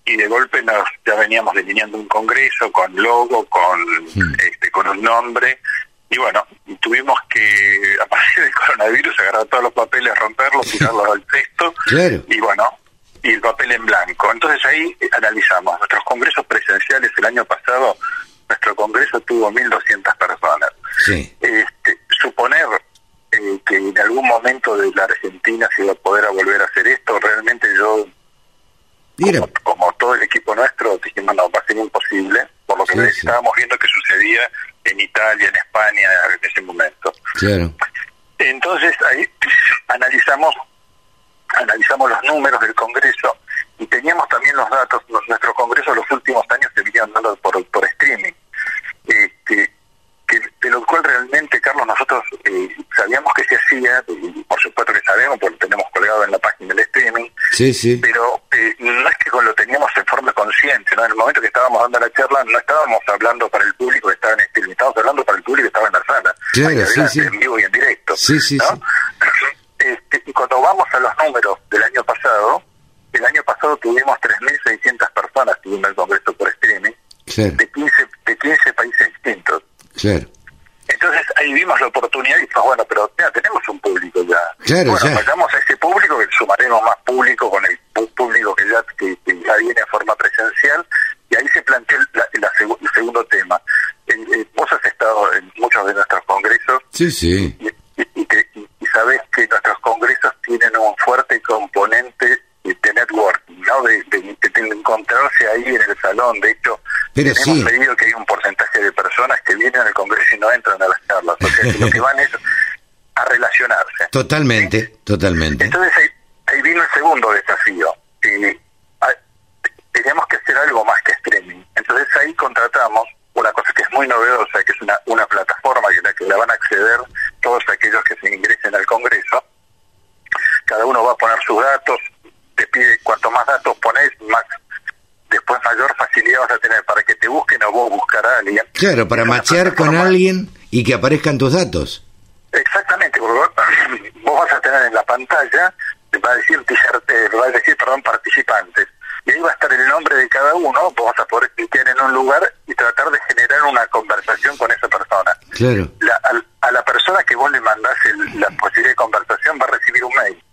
y de golpe nos ya veníamos delineando un Congreso con logo, con, hmm. este, con un nombre, y bueno, tuvimos que, a partir del coronavirus, agarrar todos los papeles, romperlos, tirarlos al texto, y bueno, y el papel en blanco. Entonces ahí analizamos nuestros congresos presenciales el año pasado, nuestro congreso tuvo 1.200 personas. Este, suponer eh, que en algún momento de la Argentina se iba a poder volver a hacer esto, realmente yo, como, como, todo el equipo nuestro, dijimos, no, va a ser imposible, por lo que estábamos viendo que sucedía en Italia, en España en ese momento. Claro. Entonces ahí analizamos analizamos los números del Congreso y teníamos también los datos, nuestro Congreso los últimos años se venían dando por, por streaming. Este, que, de lo cual realmente, Carlos, nosotros eh, sabíamos que se hacía, y por supuesto que sabemos, porque lo tenemos colgado en la página del streaming, sí, sí. pero eh, no es que lo teníamos en forma consciente, ¿no? En el momento que estábamos dando la charla, no estábamos hablando para el público que estaba en streaming, estábamos hablando para el público que estaba en la sala, claro, sí, sí. en vivo y en directo. Sí, sí, ¿no? Este, y cuando vamos a los números del año pasado, el año pasado tuvimos 3.600 personas tuvimos el Congreso por streaming, de, 15, de 15 países distintos. Claro. Entonces ahí vimos la oportunidad y dijimos, bueno, pero ya tenemos un público ya. Claro, bueno, vayamos a ese público, que sumaremos más público con el público que ya, que, ya viene en forma presencial, y ahí se planteó el segundo tema. vos has estado en muchos de nuestros congresos. Sí, sí. Y, y, y sabés que nuestros congresos tienen un fuerte componente de networking, ¿no? De, de, encontrarse ahí en el salón. De hecho, Pero hemos sí. medido que hay un porcentaje de personas que vienen al Congreso y no entran a las charlas. O sea, que lo que van es a relacionarse. Totalmente, ¿sí? totalmente. Entonces ahí, ahí, vino el segundo desafío. Eh, teníamos que hacer algo más que streaming. Entonces ahí contratamos una cosa que es muy novedosa, que es una, una plataforma que la que la van a acceder todos aquellos que se ingresen al Congreso. Cada uno va a poner sus datos, te pide cuanto más datos pones, más después mayor facilidad vas a tener para que te busquen o vos buscar a alguien. Claro, para machear con alguien y que aparezcan tus datos. Exactamente, porque vos vas a tener en la pantalla, va a decir, va a decir perdón, participantes, y ahí va a estar el nombre de cada uno, vos vas a poder clicar en un lugar y tratar de generar una conversación con esa persona. Claro. La, a, a, la persona que vos le mandás el, la posibilidad de conversación va a recibir un mail.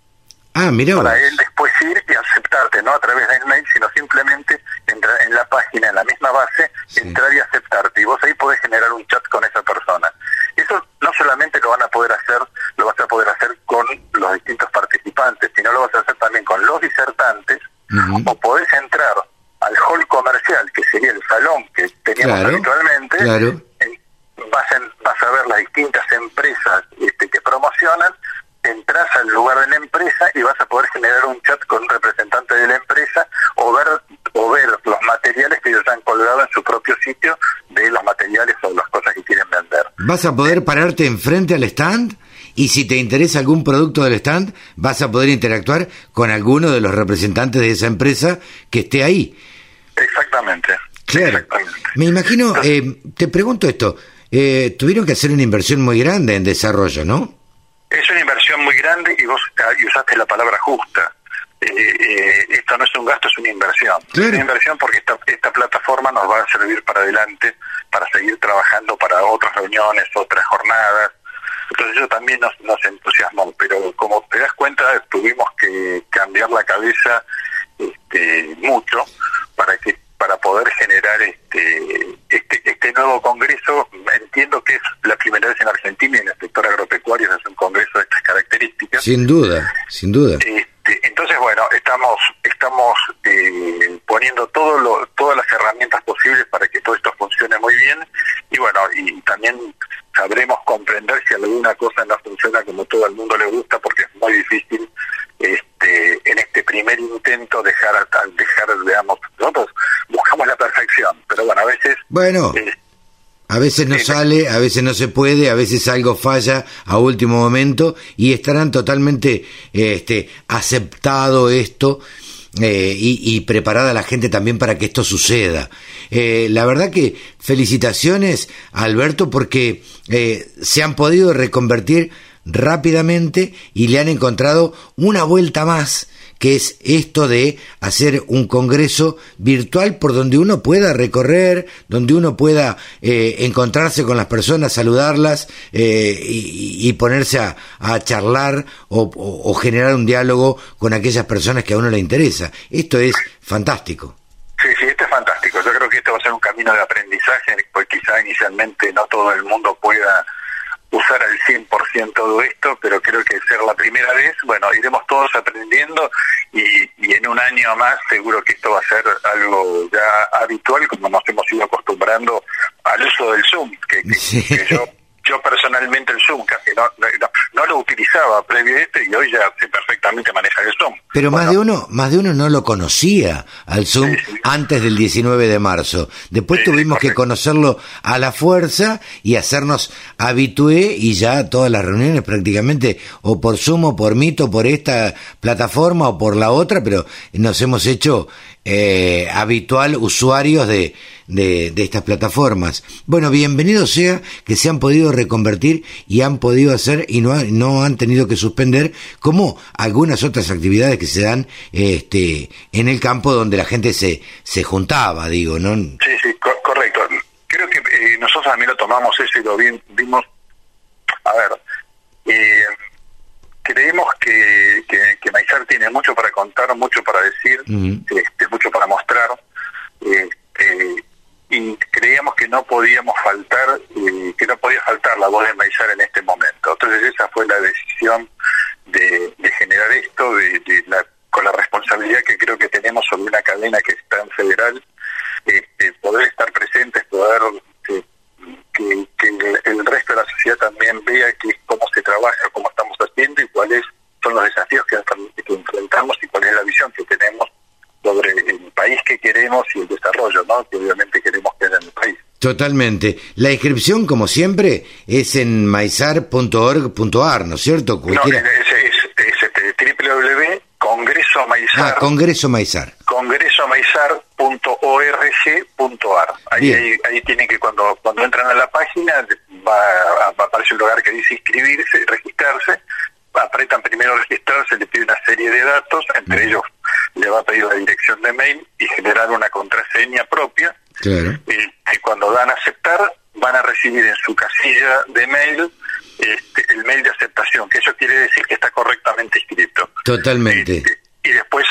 Ah, mira Para él después ir y aceptarte, no a través del mail, sino simplemente entrar en la página, en la misma base, entrar y aceptarte. Y vos ahí podés generar un chat con esa persona. Eso no solamente lo van a poder hacer, lo vas a poder hacer con los distintos participantes, sino lo vas a hacer también con los disertantes, o podés entrar al hall comercial, que sería el salón que teníamos habitualmente, vas, vas a ver las distintas empresas este, que promocionan entras al lugar de la empresa y vas a poder generar un chat con un representante de la empresa o ver o ver los materiales que ellos han colgado en su propio sitio de los materiales o las cosas que quieren vender. ¿Vas a poder pararte enfrente al stand? Y si te interesa algún producto del stand, vas a poder interactuar con alguno de los representantes de esa empresa que esté ahí. Exactamente. Claro. Me imagino, eh, te pregunto esto, eh, tuvieron que hacer una inversión muy grande en desarrollo, ¿no? Es una inversión muy grande y vos usaste la palabra justa. Eh, eh, esto no es un gasto, es una inversión. Es una inversión porque esta, esta plataforma nos va a servir para adelante, para seguir trabajando para otras reuniones, otras jornadas. Entonces eso también nos, nos entusiasmó, pero como te das cuenta tuvimos que cambiar la cabeza este, mucho para que para poder generar este, este, este nuevo congreso. Entiendo que es la primera vez en Argentina y en el sector agropecuario es un congreso de estas características. Sin duda, sin duda. Este, entonces, bueno, estamos estamos eh, poniendo todo lo, todas las herramientas posibles para que todo esto funcione muy bien y bueno, y también sabremos comprender si alguna cosa no funciona como todo el mundo le gusta porque es muy difícil este, en este primer intento dejar, dejar digamos, nosotros buscamos la perfección, pero bueno, a veces... Bueno. Eh, a veces no sale, a veces no se puede, a veces algo falla a último momento y estarán totalmente este, aceptado esto eh, y, preparada la gente también para que esto suceda. Eh, la verdad que felicitaciones, Alberto, porque se han podido reconvertir rápidamente y le han encontrado una vuelta más que es esto de hacer un congreso virtual por donde uno pueda recorrer, donde uno pueda eh, encontrarse con las personas, saludarlas eh, y, ponerse a, charlar o, generar un diálogo con aquellas personas que a uno le interesa. Esto es fantástico. Sí, sí, esto es fantástico. Yo creo que esto va a ser un camino de aprendizaje, pues quizá inicialmente no todo el mundo pueda usar al 100% todo esto, pero creo que ser la primera vez, bueno, iremos todos aprendiendo y, y, en un año más seguro que esto va a ser algo ya habitual, como nos hemos ido acostumbrando al uso del Zoom, que, que yo yo personalmente el Zoom casi no, no, lo utilizaba previo a este y hoy ya sé perfectamente manejar el Zoom. Pero más de uno más de uno no lo conocía al Zoom antes del 19 de marzo. Después tuvimos que conocerlo a la fuerza y hacernos habitué y ya todas las reuniones prácticamente o por Zoom o por Mito, por esta plataforma o por la otra, pero nos hemos hecho eh, habitual usuarios de, de, estas plataformas. Bueno, bienvenido sea que se han podido reconvertir y han podido hacer y no, no han tenido que suspender como algunas otras actividades que se dan este, en el campo donde la gente se, se juntaba, digo, ¿no? Sí, sí, correcto. Creo que eh, nosotros también lo tomamos eso y lo vimos. A ver, eh, creemos que, que, que Maizar tiene mucho para contar, mucho para decir, este, mucho para mostrar, este, y creíamos que no podíamos faltar, eh, que no podía faltar la voz de Maizar en este momento. Entonces esa fue la decisión de, generar esto, de, la, con la responsabilidad que creo que tenemos sobre una cadena que está en federal, este, poder estar presentes, poder que, el, resto de la sociedad también vea que cómo se trabaja, cómo estamos haciendo y cuáles son los desafíos que, enfrentamos y cuál es la visión que tenemos sobre el país que queremos y el desarrollo ¿no? que obviamente queremos que haya en el país. Totalmente. La inscripción, como siempre, es en maizar.org.ar, ¿no es cierto? No, es, es, es este, Congreso Maizar. Ah, Congreso Maizar. Congresomaizar.org.ar. Ahí, ahí, ahí, tienen que, cuando, cuando entran a la página, va, va a aparecer un lugar que dice inscribirse, registrarse, apretan primero registrarse, le pide una serie de datos, entre ellos le va a pedir la dirección de mail y generar una contraseña propia. Claro. Y, cuando dan a aceptar, van a recibir en su casilla de mail este, el mail de aceptación, que eso quiere decir que está correctamente inscrito. Totalmente. Y después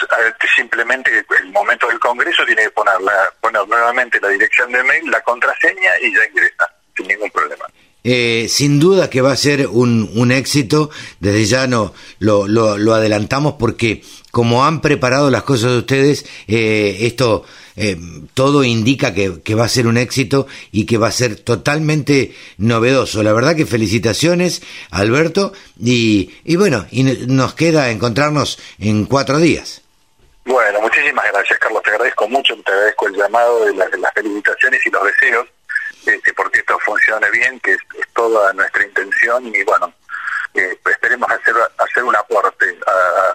simplemente el momento del Congreso tiene que poner, poner nuevamente la dirección de mail, la contraseña y ya ingresa, sin ningún problema. Eh, sin duda que va a ser un, un éxito, desde ya no lo, lo, adelantamos porque como han preparado las cosas de ustedes, eh, esto eh, todo indica que, que, va a ser un éxito y que va a ser totalmente novedoso. La verdad que felicitaciones, Alberto, y, y bueno, y nos queda encontrarnos en cuatro días. Bueno, muchísimas gracias, Carlos. Te agradezco mucho, te agradezco el llamado de, las felicitaciones y los deseos este, porque esto funcione bien, que es, toda nuestra intención y bueno, eh, esperemos hacer hacer un aporte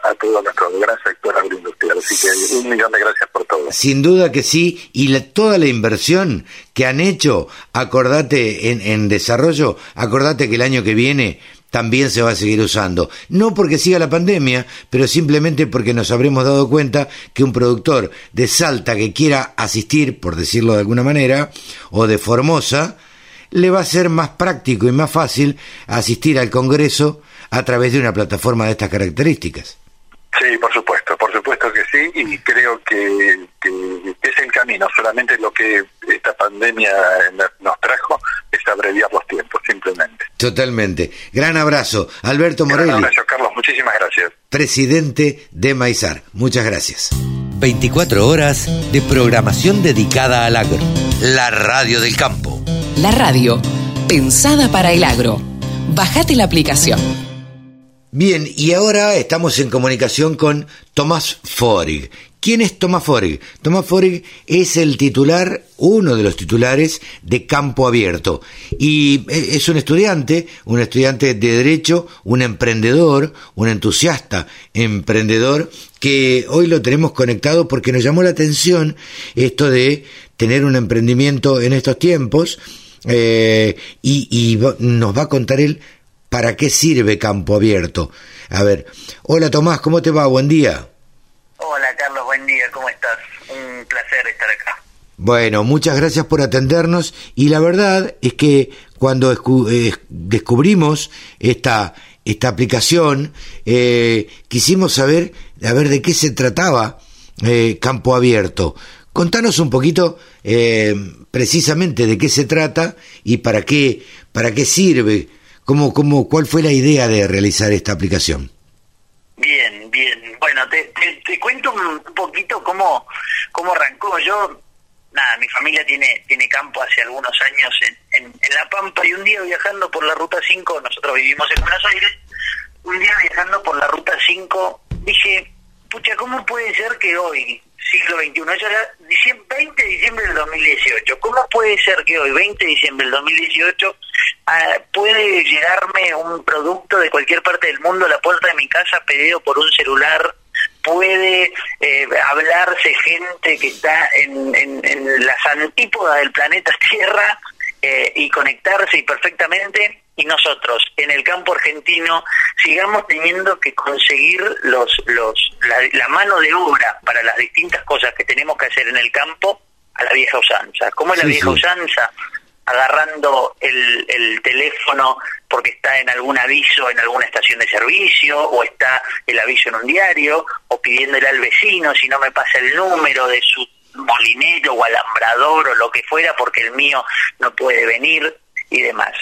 a, todo nuestro gran sector agroindustrial. Así que un millón de gracias por todo. Sin duda que sí, y toda la inversión que han hecho, acordate en, en desarrollo, acordate que el año que viene también se va a seguir usando. No porque siga la pandemia, pero simplemente porque nos habremos dado cuenta que un productor de Salta que quiera asistir, por decirlo de alguna manera, o de Formosa, le va a ser más práctico y más fácil asistir al Congreso a través de una plataforma de estas características. Sí, por supuesto, por supuesto que sí, y creo que, es el camino, solamente lo que esta pandemia nos trajo es abreviar los tiempos, simplemente. Totalmente. Gran abrazo. Alberto Morelli. Gran abrazo, Carlos, muchísimas gracias. Presidente de Maizar. Muchas gracias. 24 horas de programación dedicada al agro. La radio del campo. La radio, pensada para el agro. Bajate la aplicación. Bien, y ahora estamos en comunicación con Tomás Forig. ¿Quién es Tomás Forig? Tomás Forig es el titular, uno de los titulares de Campo Abierto. Y e, es un estudiante, un estudiante de Derecho, un emprendedor, un entusiasta emprendedor, que hoy lo tenemos conectado porque nos llamó la atención esto de tener un emprendimiento en estos tiempos. Eh, y, y nos va a contar él ¿Para qué sirve Campo Abierto? A ver, hola Tomás, ¿cómo te va? Buen día. Hola Carlos, buen día, ¿cómo estás? Un placer estar acá. Bueno, muchas gracias por atendernos y la verdad es que cuando eh, descubrimos esta, esta aplicación, eh, quisimos saber, a ver de qué se trataba eh, Campo Abierto. Contanos un poquito precisamente de qué se trata y para qué, para qué sirve ¿Cómo, cómo, ¿Cuál fue la idea de realizar esta aplicación? Bien, bien. Bueno, te, te, cuento un poquito cómo, cómo arrancó. Yo, nada, mi familia tiene, tiene campo hace algunos años en, en, La Pampa y un día viajando por la Ruta 5, nosotros vivimos en Buenos Aires, un día viajando por la Ruta 5 dije, pucha, ¿cómo puede ser que hoy, siglo XXI, eso era 20 de diciembre del 2018, ¿cómo puede ser que hoy, 20 de diciembre del 2018, Ah, puede llegarme un producto de cualquier parte del mundo a la puerta de mi casa pedido por un celular, puede eh, hablarse gente que está en, en, las antípodas del planeta Tierra eh, y conectarse y perfectamente y nosotros en el campo argentino sigamos teniendo que conseguir los, los la, mano de obra para las distintas cosas que tenemos que hacer en el campo a la vieja usanza. ¿Cómo es la vieja usanza? agarrando el, el, teléfono porque está en algún aviso en alguna estación de servicio o está el aviso en un diario o pidiéndole al vecino si no me pasa el número de su molinero o alambrador o lo que fuera porque el mío no puede venir y demás.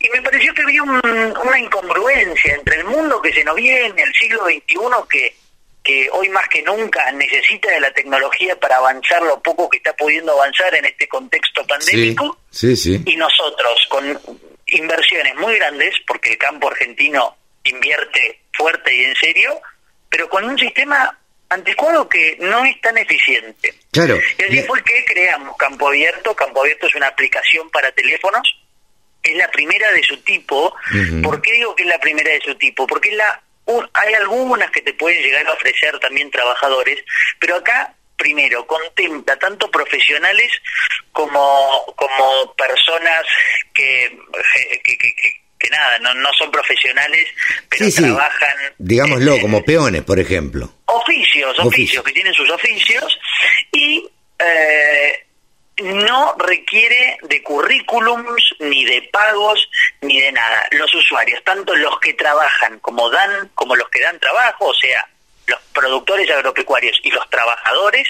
Y me pareció que había una incongruencia entre el mundo que se nos viene, el siglo XXI que que hoy más que nunca necesita de la tecnología para avanzar lo poco que está pudiendo avanzar en este contexto pandémico. Sí, sí, Y nosotros, con inversiones muy grandes, porque el campo argentino invierte fuerte y en serio, pero con un sistema anticuado que no es tan eficiente. Claro. Y así fue que creamos Campo Abierto. Campo Abierto es una aplicación para teléfonos. Es la primera de su tipo. ¿Por qué digo que es la primera de su tipo? Porque es la hay algunas que te pueden llegar a ofrecer también trabajadores, pero acá primero contempla tanto profesionales como como personas que que, nada no, no son profesionales pero trabajan digámoslo como peones por ejemplo oficios oficios, que tienen sus oficios y eh, no requiere de currículums, ni de pagos, ni de nada. Los usuarios, tanto los que trabajan como dan, como los que dan trabajo, o sea, los productores agropecuarios y los trabajadores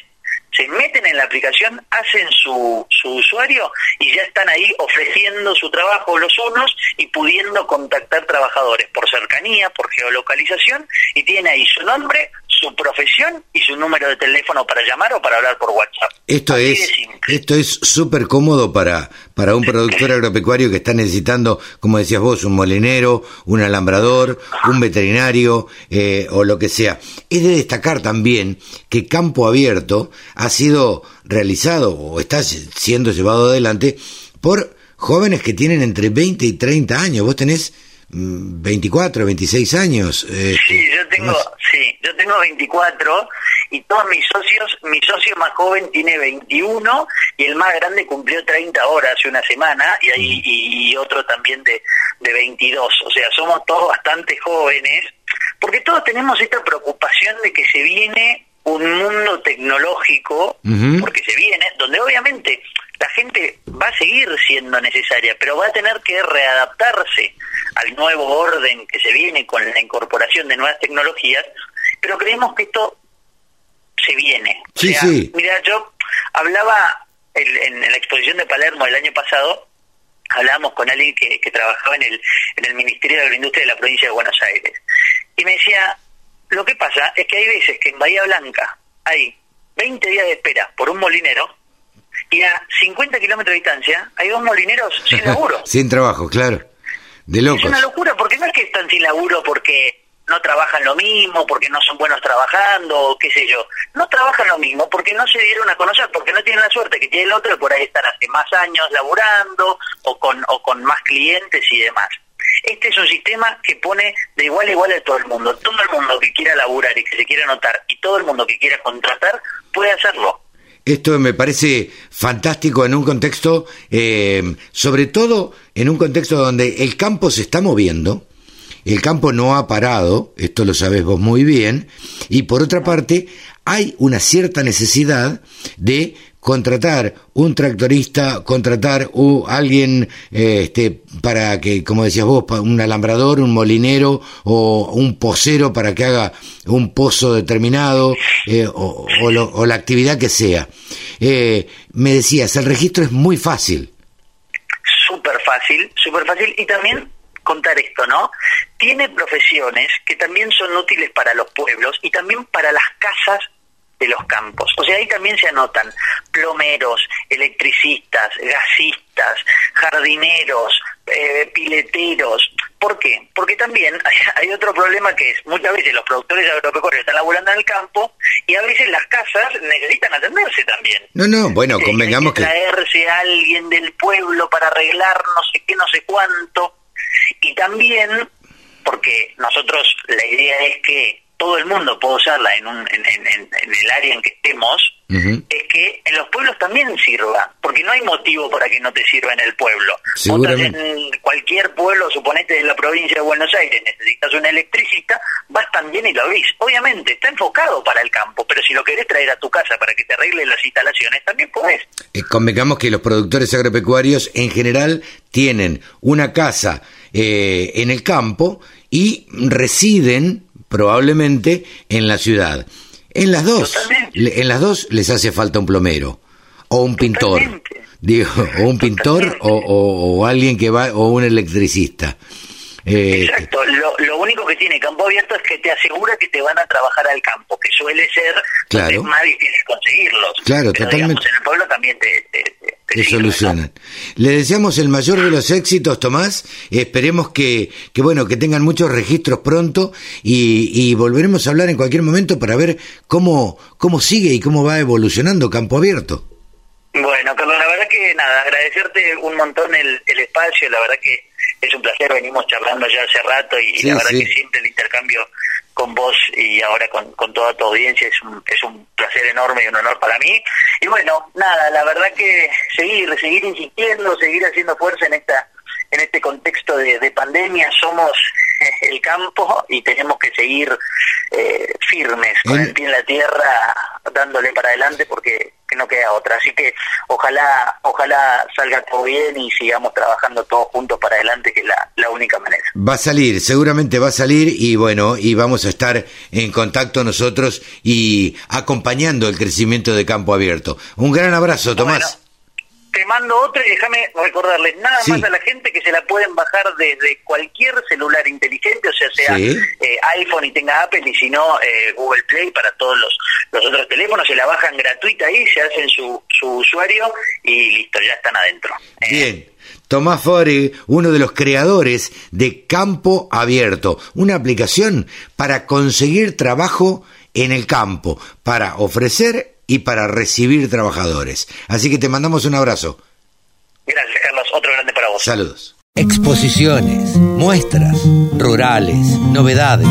se meten en la aplicación, hacen su, su usuario y ya están ahí ofreciendo su trabajo los unos y pudiendo contactar trabajadores por cercanía, por geolocalización y tienen ahí su nombre, su profesión y su número de teléfono para llamar o para hablar por WhatsApp. Esto es esto es súper cómodo para para un productor agropecuario que está necesitando, como decías vos, un molinero, un alambrador, un veterinario eh, o lo que sea. Es de destacar también que Campo Abierto ha sido realizado o está siendo llevado adelante por jóvenes que tienen entre 20 y 30 años. Vos tenés 24, 26 años. Este, sí, yo tengo, sí, yo tengo 24 y todos mis socios, mi socio más joven tiene 21 y el más grande cumplió 30 horas hace una semana y, ahí, y, otro también de, de 22. O sea, somos todos bastante jóvenes porque todos tenemos esta preocupación de que se viene un mundo tecnológico, porque se viene, donde obviamente la gente va a seguir siendo necesaria, pero va a tener que readaptarse al nuevo orden que se viene con la incorporación de nuevas tecnologías, pero creemos que esto se viene. Sí, sí. Mira, yo hablaba en, la exposición de Palermo el año pasado, hablábamos con alguien que, que trabajaba en el, en el Ministerio de la Industria de la provincia de Buenos Aires, y me decía, lo que pasa es que hay veces que en Bahía Blanca hay 20 días de espera por un molinero y a 50 kilómetros de distancia hay dos molineros sin laburo. sin trabajo, claro. De locos. Es una locura, porque no es que están sin laburo porque no trabajan lo mismo, porque no son buenos trabajando, o qué sé yo. No trabajan lo mismo porque no se dieron a conocer, porque no tienen la suerte que tiene el otro, por ahí están hace más años laburando, o con, o con más clientes y demás. Este es un sistema que pone de igual a igual a todo el mundo. Todo el mundo que quiera laburar y que se quiera anotar, y todo el mundo que quiera contratar, puede hacerlo. Esto me parece fantástico en un contexto, eh, sobre todo en un contexto donde el campo se está moviendo, el campo no ha parado, esto lo sabes vos muy bien, y por otra parte hay una cierta necesidad de contratar un tractorista, contratar a alguien eh, este, para que, como decías vos, un alambrador, un molinero o un posero para que haga un pozo determinado eh, o, o, la actividad que sea. Eh, me decías, el registro es muy fácil. Súper fácil, súper fácil y también contar esto, ¿no? Tiene profesiones que también son útiles para los pueblos y también para las casas de los campos. O sea, ahí también se anotan plomeros, electricistas, gasistas, jardineros, eh, pileteros. ¿Por qué? Porque también hay, otro problema que es, muchas veces los productores agropecuarios están laburando en el campo y a veces las casas necesitan atenderse también. No, no, bueno, convengamos que... Traerse a alguien del pueblo para arreglar no sé qué, no sé cuánto. Y también, porque nosotros la idea es que todo el mundo puede usarla en, un, en, el área en que estemos, es que en los pueblos también sirva, porque no hay motivo para que no te sirva en el pueblo. en cualquier pueblo, suponete de la provincia de Buenos Aires, necesitas un electricista, vas también y lo ves. Obviamente, está enfocado para el campo, pero si lo querés traer a tu casa para que te arregle las instalaciones, también podés. Eh, convengamos que los productores agropecuarios en general tienen una casa eh, en el campo y residen probablemente en la ciudad. En las dos, en las dos les hace falta un plomero o un pintor, digo, o un pintor o, alguien que va o un electricista. Eh, Exacto, lo, lo, único que tiene campo abierto es que te asegura que te van a trabajar al campo, que suele ser claro. más difícil conseguirlos. Claro, totalmente. en el pueblo también te, que solucionan. Le deseamos el mayor de los éxitos, Tomás. Esperemos que, que bueno, que tengan muchos registros pronto y, y, volveremos a hablar en cualquier momento para ver cómo, cómo sigue y cómo va evolucionando Campo Abierto. Bueno, Carlos, la verdad que nada, agradecerte un montón el, el espacio, la verdad que es un placer, venimos charlando ya hace rato y la verdad que siempre el intercambio con vos y ahora con, con toda tu audiencia es un, es un placer enorme y un honor para mí. Y bueno, nada, la verdad que seguir, seguir insistiendo, seguir haciendo fuerza en esta en este contexto de, pandemia somos el campo y tenemos que seguir eh, firmes con el pie en la tierra dándole para adelante porque que no queda otra. Así que ojalá, ojalá salga todo bien y sigamos trabajando todos juntos para adelante, que es la, la única manera. Va a salir, seguramente va a salir y bueno, y vamos a estar en contacto nosotros y acompañando el crecimiento de campo abierto. Un gran abrazo, Tomás te mando otra y déjame recordarles nada más a la gente que se la pueden bajar desde cualquier celular inteligente, o sea, sea eh, iPhone y tenga Apple y si no eh, Google Play para todos los, los otros teléfonos, se la bajan gratuita ahí, se hacen su, su usuario y listo, ya están adentro. Eh. Bien. Tomás Fori, uno de los creadores de Campo Abierto, una aplicación para conseguir trabajo en el campo, para ofrecer y para recibir trabajadores. Así que te mandamos un abrazo. Gracias, Carlos. Otro grande para vos. Saludos. Exposiciones, muestras, rurales, novedades.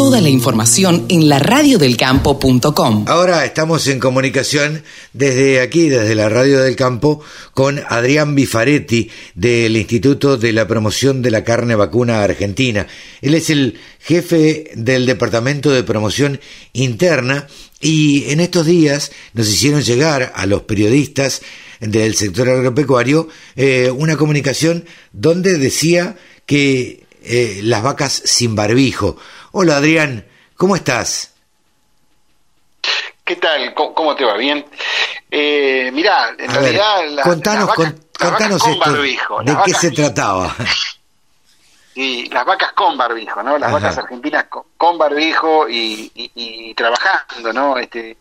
Toda la información en la radiodelcampo.com. Ahora estamos en comunicación desde aquí, desde la Radio del Campo, con Adrián Bifaretti del Instituto de la Promoción de la Carne Vacuna Argentina. Él es el jefe del Departamento de Promoción Interna y en estos días nos hicieron llegar a los periodistas del sector agropecuario eh, una comunicación donde decía que eh, las vacas sin barbijo. Hola Adrián, ¿cómo estás? ¿Qué tal? ¿Cómo, te va? ¿Bien? Eh, mirá, en realidad... contanos, contanos esto, ¿de qué se trataba? y las vacas con barbijo, ¿no? Las vacas argentinas con, barbijo y, trabajando, ¿no? Este,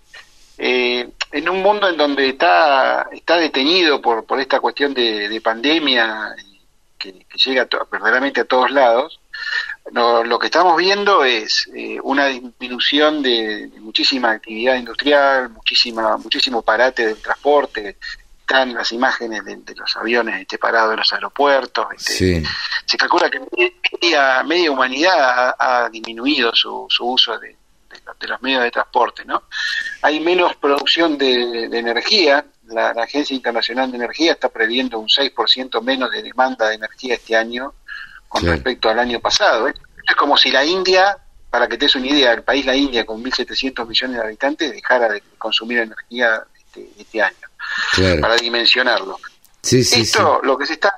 eh, en un mundo en donde está está detenido por, por esta cuestión de, pandemia que, llega verdaderamente a todos lados, lo que estamos viendo es eh, una disminución de, muchísima actividad industrial, muchísima muchísimo parate del transporte, están las imágenes de, los aviones este, parados en los aeropuertos. Este, se calcula que media, media humanidad ha, disminuido su, uso de, los medios de transporte. ¿no? Hay menos producción de, energía. La, Agencia Internacional de Energía está previendo un 6% menos de demanda de energía este año con respecto al año pasado. Es como si la India, para que te des una idea, el país la India con 1.700 millones de habitantes dejara de consumir energía este, este año para dimensionarlo. Esto, lo que se está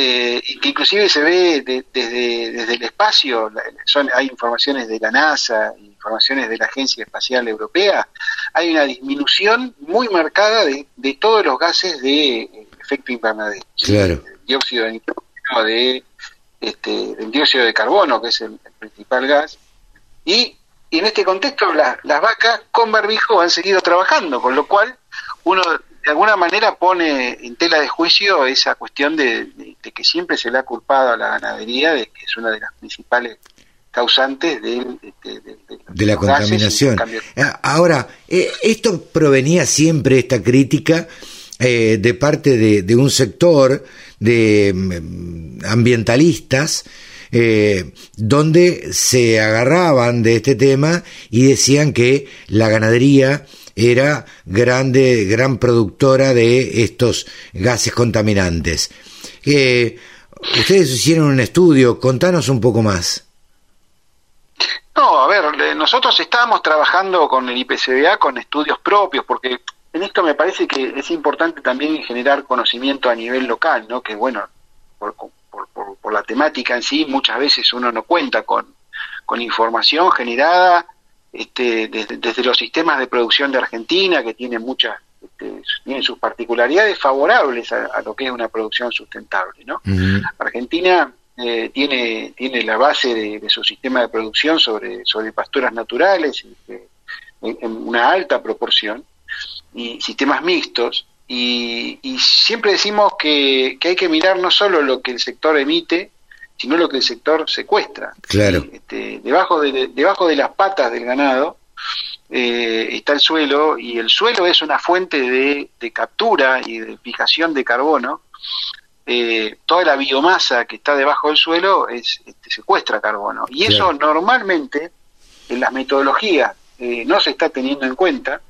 eh, que inclusive se ve desde, desde el espacio, son, hay informaciones de la NASA, informaciones de la Agencia Espacial Europea, hay una disminución muy marcada de, de todos los gases de eh, efecto invernadero. Claro. dióxido de nitrógeno, de, este, del dióxido de carbono, que es el, principal gas, y, y, en este contexto las vacas con barbijo han seguido trabajando, con lo cual uno de alguna manera pone en tela de juicio esa cuestión de, que siempre se le ha culpado a la ganadería de que es una de las principales causantes de, de la contaminación. Ah, ahora, eh, esto provenía siempre, esta crítica, eh, de parte de, un sector de mm, ambientalistas, eh, donde se agarraban de este tema y decían que la ganadería era grande, gran productora de estos gases contaminantes. Eh, ustedes hicieron un estudio, contanos un poco más. No, a ver, nosotros estábamos trabajando con el IPCBA con estudios propios, porque en esto me parece que es importante también generar conocimiento a nivel local, ¿no? Que bueno, por, por la temática en sí, muchas veces uno no cuenta con, con información generada este, desde, los sistemas de producción de Argentina, que tienen muchas, este, tienen sus particularidades favorables a, lo que es una producción sustentable. ¿no? Argentina eh, tiene, tiene la base de, su sistema de producción sobre, sobre pasturas naturales este, en, una alta proporción y sistemas mixtos. Y, y siempre decimos que, que hay que mirar no solo lo que el sector emite, sino lo que el sector secuestra. Claro. Este, debajo, de, debajo de las patas del ganado eh, está el suelo y el suelo es una fuente de, captura y de fijación de carbono. Eh, toda la biomasa que está debajo del suelo es, este, secuestra carbono. Y eso normalmente en las metodologías eh, no se está teniendo en cuenta.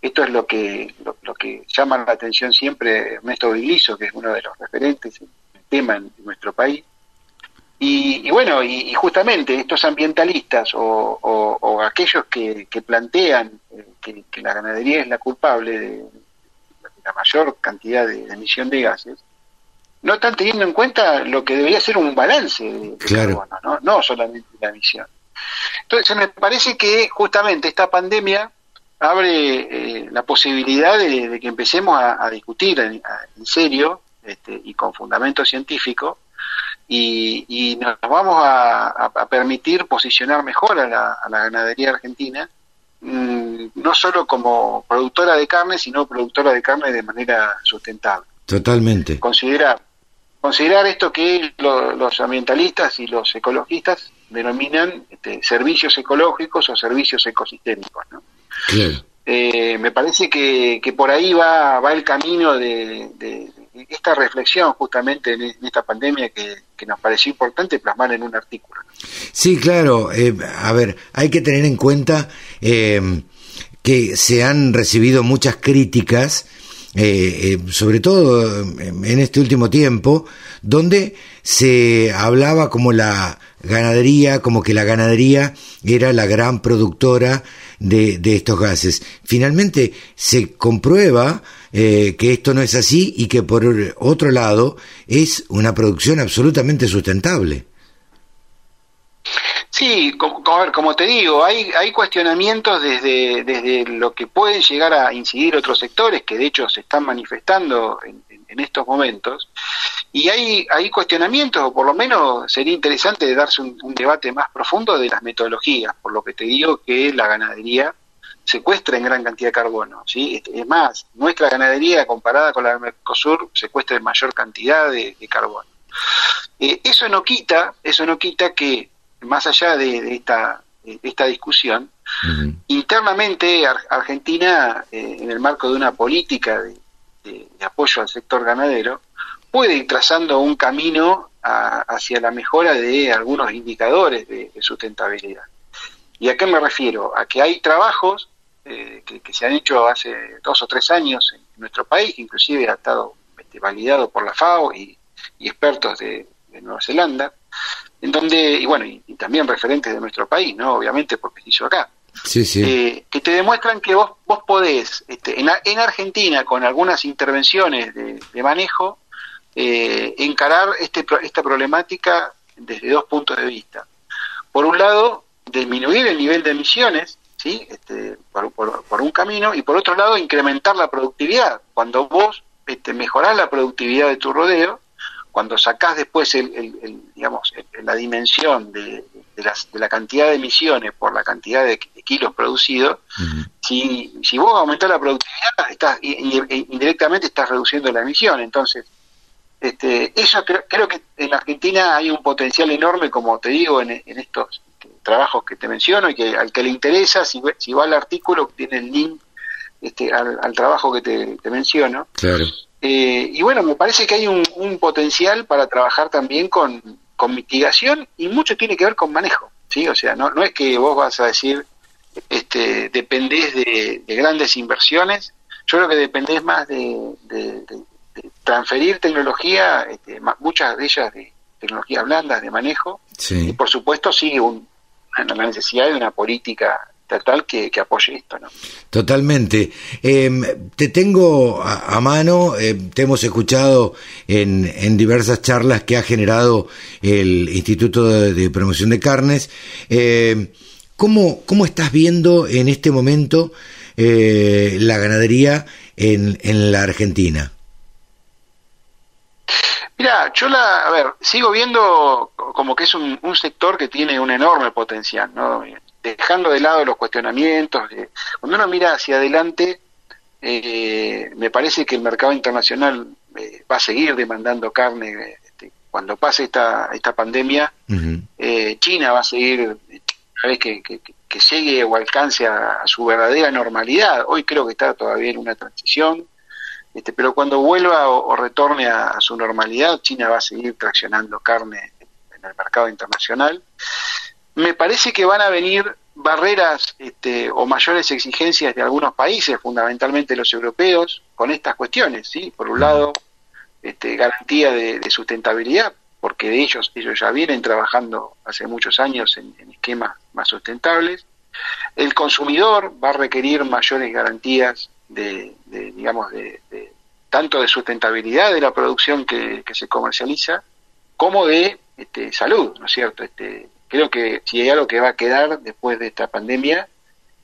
Esto es lo que, lo, que llama la atención siempre Ernesto Vigliso, que es uno de los referentes en el tema en nuestro país Y, bueno, y, justamente estos ambientalistas o, aquellos que, plantean eh, que, la ganadería es la culpable de, la mayor cantidad de, emisión de gases, no están teniendo en cuenta lo que debería ser un balance de, carbono, ¿no? solamente la emisión. Entonces me parece que justamente esta pandemia abre eh, la posibilidad de, que empecemos a, discutir en, serio este, y con fundamento científico y, nos vamos a, permitir posicionar mejor a la, ganadería argentina, mm, no solo como productora de carne, sino productora de carne de manera sustentable. Totalmente. Considerar, considerar esto que los ambientalistas y los ecologistas denominan este, servicios ecológicos o servicios ecosistémicos. ¿no? Eh, me parece que, por ahí va, va el camino de, esta reflexión justamente en, esta pandemia que, nos pareció importante plasmar en un artículo. Sí, claro. Eh, a ver, hay que tener en cuenta eh, que se han recibido muchas críticas, sobre todo en este último tiempo, donde se hablaba como la ganadería, como que la ganadería era la gran productora de, estos gases. Finalmente se comprueba eh, que esto no es así y que por otro lado es una producción absolutamente sustentable. Sí, como, como, te digo, hay, hay cuestionamientos desde, desde lo que pueden llegar a incidir otros sectores, que de hecho se están manifestando en, en estos momentos, y hay, hay cuestionamientos, o por lo menos sería interesante darse un, debate más profundo de las metodologías, por lo que te digo que la ganadería secuestra en gran cantidad de carbono. ¿sí? Es más, nuestra ganadería comparada con la del Mercosur secuestra en mayor cantidad de, carbono. Eh, eso no quita, eso no quita que más allá de, esta, esta discusión, internamente Argentina, eh, en el marco de una política de, apoyo al sector ganadero, puede ir trazando un camino hacia la mejora de algunos indicadores de, sustentabilidad. ¿Y a qué me refiero? A que hay trabajos eh, que, se han hecho hace dos o tres años en nuestro país, inclusive ha estado este, validado por la FAO y, expertos de, Nueva Zelanda, en donde, y bueno, y, también referentes de nuestro país, ¿no? Obviamente porque se hizo acá. Sí, sí. Eh, que te demuestran que vos, vos podés, este, en, en Argentina, con algunas intervenciones de, de manejo, eh, encarar este, esta problemática desde dos puntos de vista. Por un lado, disminuir el nivel de emisiones, ¿sí? Este, por, un camino, y por otro lado, incrementar la productividad. Cuando vos este, mejorás la productividad de tu rodeo, cuando sacás después el, digamos, la dimensión de, la cantidad de emisiones por la cantidad de, kilos producidos, si, si vos aumentás la productividad, estás, indirectamente estás reduciendo la emisión. Entonces, este, eso creo, que en Argentina hay un potencial enorme, como te digo, en, estos trabajos que te menciono y que al que le interesa, si, si va al artículo, tiene el link este, al, trabajo que te, menciono. Eh, y bueno, me parece que hay un, potencial para trabajar también con, mitigación y mucho tiene que ver con manejo. ¿sí? O sea, no, no es que vos vas a decir, este, dependés de, grandes inversiones, yo creo que dependés más de transferir tecnología, este, muchas de ellas de tecnologías blandas de manejo, y por supuesto sigue un, la necesidad de una política estatal que, apoye esto. ¿no? Totalmente. Em, te tengo a, mano, em, te hemos escuchado en, en, diversas charlas que ha generado el Instituto de, Promoción de Carnes. Eh, ¿cómo, ¿Cómo estás viendo en este momento eh, la ganadería en, en la Argentina? Mira, yo la, a ver, sigo viendo como que es un, sector que tiene un enorme potencial, ¿no? Dejando de lado los cuestionamientos, cuando uno mira hacia adelante, eh, me parece que el mercado internacional eh, va a seguir demandando carne. Este, cuando pase esta, esta pandemia, eh, China va a seguir, una vez que, que, llegue o alcance a, su verdadera normalidad. Hoy creo que está todavía en una transición este, pero cuando vuelva o, retorne a, su normalidad, China va a seguir traccionando carne en el mercado internacional. Me parece que van a venir barreras este, o mayores exigencias de algunos países, fundamentalmente los europeos, con estas cuestiones. ¿sí? Por un lado, este, garantía de, sustentabilidad, porque de ellos ellos ya vienen trabajando hace muchos años en, esquemas más sustentables. El consumidor va a requerir mayores garantías de, digamos, de, tanto de sustentabilidad de la producción que, se comercializa, como de este, salud, ¿no es cierto? Este, creo que si hay algo que va a quedar después de esta pandemia,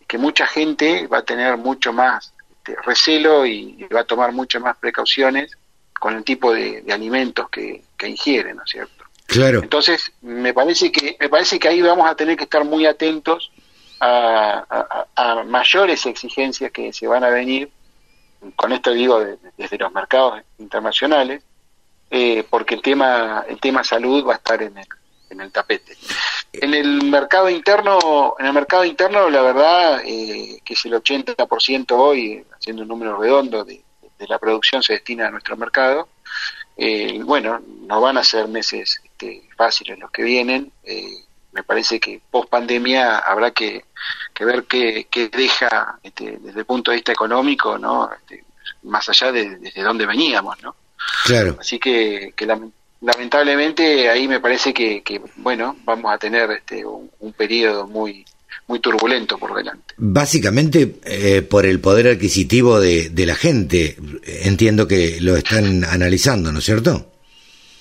es que mucha gente va a tener mucho más este, recelo y, va a tomar muchas más precauciones con el tipo de, alimentos que, que ingieren, ¿no es cierto? Claro. Entonces, me parece que me parece que ahí vamos a tener que estar muy atentos a, mayores exigencias que se van a venir, con esto digo desde los mercados internacionales, eh, porque el tema el tema salud va a estar en el, en el tapete. En el mercado interno, en el mercado interno, la verdad eh, que es el 80% hoy, haciendo un número redondo de, la producción se destina a nuestro mercado. Eh, bueno, no van a ser meses este, fáciles los que vienen. Eh, me parece que post pandemia habrá que, ver qué, deja este, desde el punto de vista económico, ¿no? Este, más allá de desde dónde veníamos, ¿no? Claro. Así que, lamentablemente ahí me parece que, bueno, vamos a tener este, un, un periodo muy muy turbulento por delante. Básicamente eh, por el poder adquisitivo de, la gente, entiendo que lo están analizando, ¿no es cierto?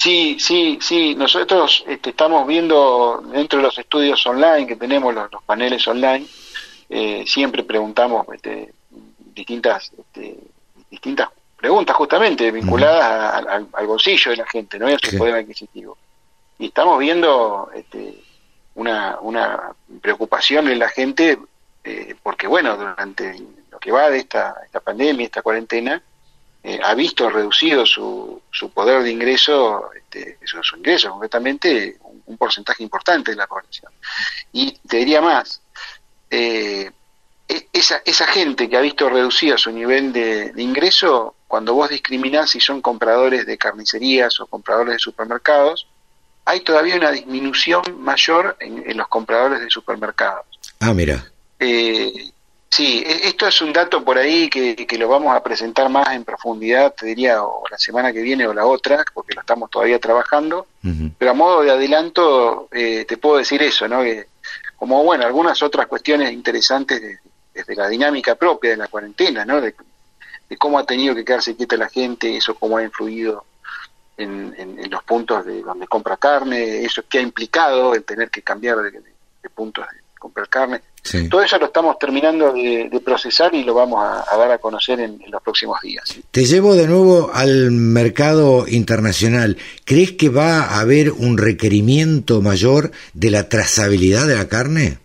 Sí, sí, sí. Nosotros este, estamos viendo dentro de los estudios online que tenemos, los, paneles online, eh, siempre preguntamos este, distintas, este, distintas preguntas justamente vinculadas al, bolsillo de la gente, no es su poder adquisitivo. Y estamos viendo este, una, una preocupación en la gente, eh, porque bueno, durante lo que va de esta, esta pandemia, esta cuarentena, eh, ha visto reducido su, su poder de ingreso, este, su, su ingreso concretamente, un, porcentaje importante de la población. Y te diría más, eh, e, esa, esa gente que ha visto reducido su nivel de, de ingreso, cuando vos discriminás si son compradores de carnicerías o compradores de supermercados, hay todavía una disminución mayor en, los compradores de supermercados. Ah, mira. Eh, sí, e, esto es un dato por ahí que, lo vamos a presentar más en profundidad, te diría, o la semana que viene o la otra, porque lo estamos todavía trabajando, pero a modo de adelanto eh, te puedo decir eso, ¿no? Que, como, bueno, algunas otras cuestiones interesantes desde la dinámica propia de la cuarentena, ¿no? De, de cómo ha tenido que quedarse quieta la gente, eso cómo ha influido en, los puntos de donde compra carne, eso que ha implicado el tener que cambiar de, puntos de comprar carne. Todo eso lo estamos terminando de, procesar y lo vamos a, dar a conocer en, los próximos días. Te llevo de nuevo al mercado internacional. ¿Crees que va a haber un requerimiento mayor de la trazabilidad de la carne?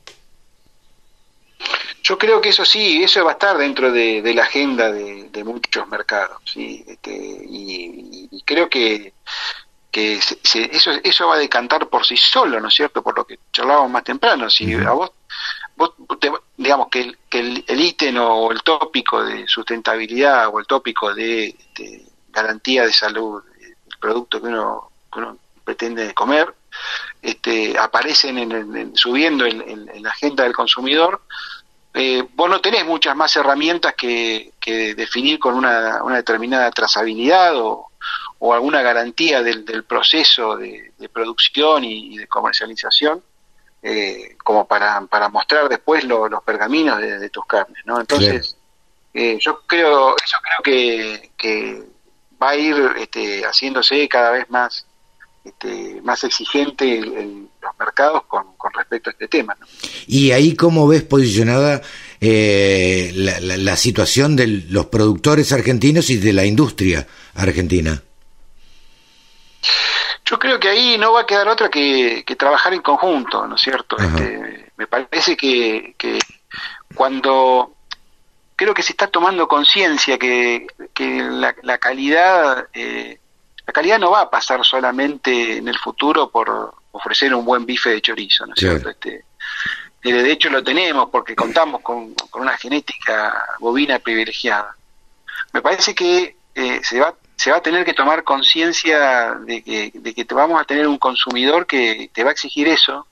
Yo creo que eso sí, eso va a estar dentro de, la agenda de, muchos mercados, ¿sí? Este, y, creo que, que eso, eso va a decantar por sí solo, ¿no es cierto? Por lo que charlábamos más temprano. Si a vos, vos digamos que, el, que el, ítem o el tópico de sustentabilidad o el tópico de, garantía de salud del producto que uno, pretende comer, este, aparecen en, subiendo en, en, la agenda del consumidor, eh, vos no tenés muchas más herramientas que, definir con una, determinada trazabilidad o, alguna garantía del, proceso de, producción y, de comercialización eh, como para, mostrar después los pergaminos de, tus carnes, ¿no? Entonces, eh, yo creo, eso creo que, va a ir este, haciéndose cada vez más este, más exigente en los mercados con, respecto a este tema. Y ahí cómo ves posicionada eh, la, situación de los productores argentinos y de la industria argentina. Yo creo que ahí no va a quedar otra que, trabajar en conjunto, ¿no es cierto? Este, me parece que, cuando creo que se está tomando conciencia que, la, calidad eh, la calidad no va a pasar solamente en el futuro por ofrecer un buen bife de chorizo, ¿no es cierto? Este, de hecho lo tenemos porque contamos con, una genética bovina privilegiada. Me parece que eh, se va se va a tener que tomar conciencia de que, de que vamos a tener un consumidor que te va a exigir eso,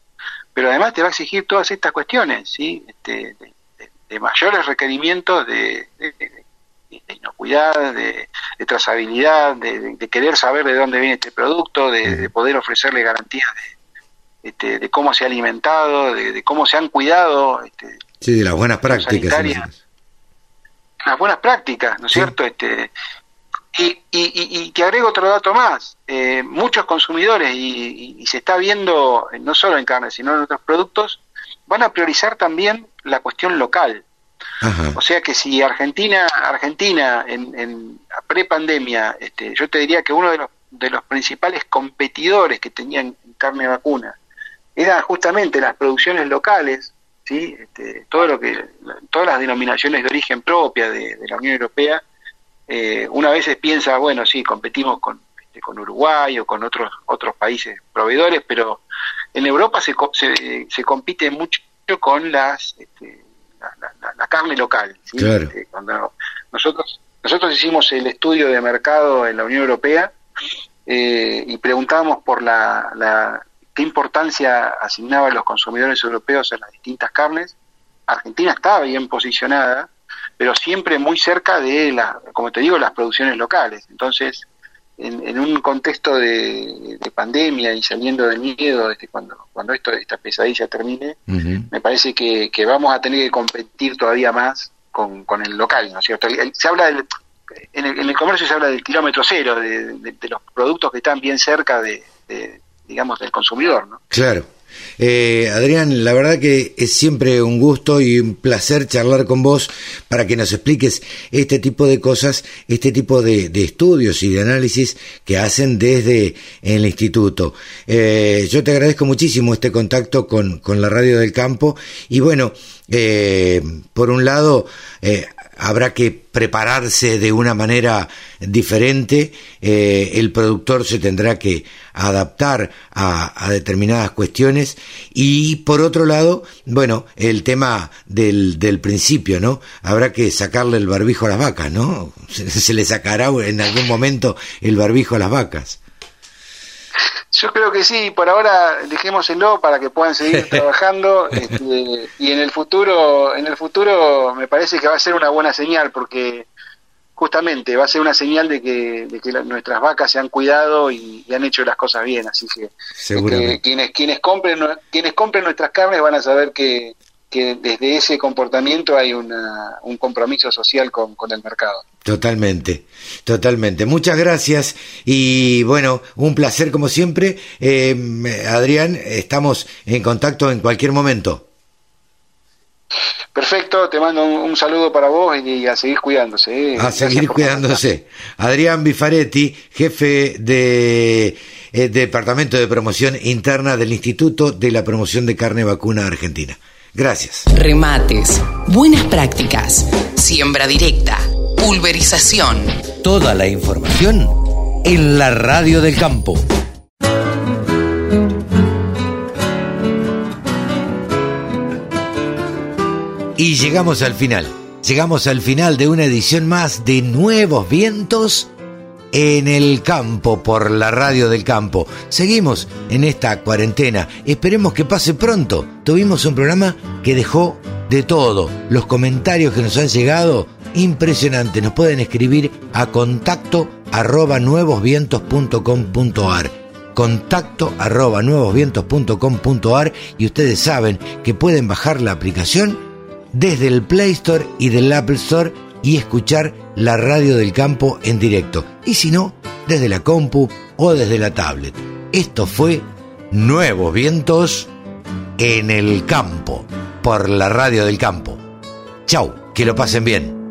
pero además te va a exigir todas estas cuestiones, ¿sí? Este, de, mayores requerimientos de, de inocuidad, de, trazabilidad, de, querer saber de dónde viene este producto, de, poder ofrecerle garantías de, este, de cómo se ha alimentado, de, cómo se han cuidado. Este, sí, de las buenas prácticas. Las buenas prácticas, ¿no es cierto? Este, y, y, y, te agrego otro dato más. Eh, muchos consumidores, y, se está viendo no solo en carne, sino en otros productos, van a priorizar también la cuestión local. O sea que si Argentina, Argentina en, en pre-pandemia, este, yo te diría que uno de los, de los principales competidores que tenían carne vacuna eran justamente las producciones locales, ¿sí? Este, todo lo que, todas las denominaciones de origen propia de, la Unión Europea, eh, una vez piensa, bueno, sí, competimos con, este, con Uruguay o con otros, otros países proveedores, pero en Europa se, se, se compite mucho con las este, la, carne local. Este, cuando nosotros nosotros hicimos el estudio de mercado en la Unión Europea eh, y preguntábamos por la, la, qué importancia asignaban los consumidores europeos en las distintas carnes. Argentina estaba bien posicionada, pero siempre muy cerca de, la, como te digo, las producciones locales. Entonces, en, un contexto de, pandemia y saliendo del miedo, este, cuando, cuando esto, esta pesadilla termine, me parece que, vamos a tener que competir todavía más con, con el local, ¿no es cierto? se habla del, en, el, comercio se habla del kilómetro cero, de, los productos que están bien cerca de, digamos, del consumidor, ¿no? Claro. Eh, Adrián, la verdad que es siempre un gusto y un placer charlar con vos para que nos expliques este tipo de cosas, este tipo de, estudios y de análisis que hacen desde el instituto. Eh, yo te agradezco muchísimo este contacto con, con la radio del campo y bueno, eh, por un lado, habrá que prepararse de una manera diferente, eh, el productor se tendrá que adaptar a, determinadas cuestiones y por otro lado, bueno, el tema del, del principio, ¿no? Habrá que sacarle el barbijo a las vacas, ¿no? se le sacará en algún momento el barbijo a las vacas. Yo creo que sí, por ahora dejémoselo para que puedan seguir trabajando este, y en el futuro, en el futuro me parece que va a ser una buena señal porque justamente va a ser una señal de que, de que nuestras vacas se han cuidado y, han hecho las cosas bien, así que, que quienes quienes compren quienes compren nuestras carnes van a saber que, que desde ese comportamiento hay una, un compromiso social con, con, el mercado. Totalmente, totalmente. Muchas gracias y bueno, un placer como siempre. Eh, Adrián, estamos en contacto en cualquier momento. Perfecto, te mando un, saludo para vos y, a seguir cuidándose. Eh. A seguir cuidándose. Adrián Bifaretti, jefe de eh, Departamento de Promoción Interna del Instituto de la Promoción de Carne Vacuna Argentina. Gracias. Remates, buenas prácticas, siembra directa, pulverización. Toda la información en la radio del campo. Y llegamos al final. Llegamos al final de una edición más de Nuevos Vientos en el campo por la radio del campo. Seguimos en esta cuarentena. Esperemos que pase pronto. Tuvimos un programa que dejó de todo. Los comentarios que nos han llegado, impresionante. Nos pueden escribir a contacto arroba nuevosvientos.com.ar contacto arroba nuevosvientos.com.ar y ustedes saben que pueden bajar la aplicación desde el Play Store y del Apple Store y escuchar la radio del campo en directo. Y si no, desde la compu o desde la tablet. Esto fue Nuevos Vientos en el Campo, por la radio del campo. Chau, que lo pasen bien.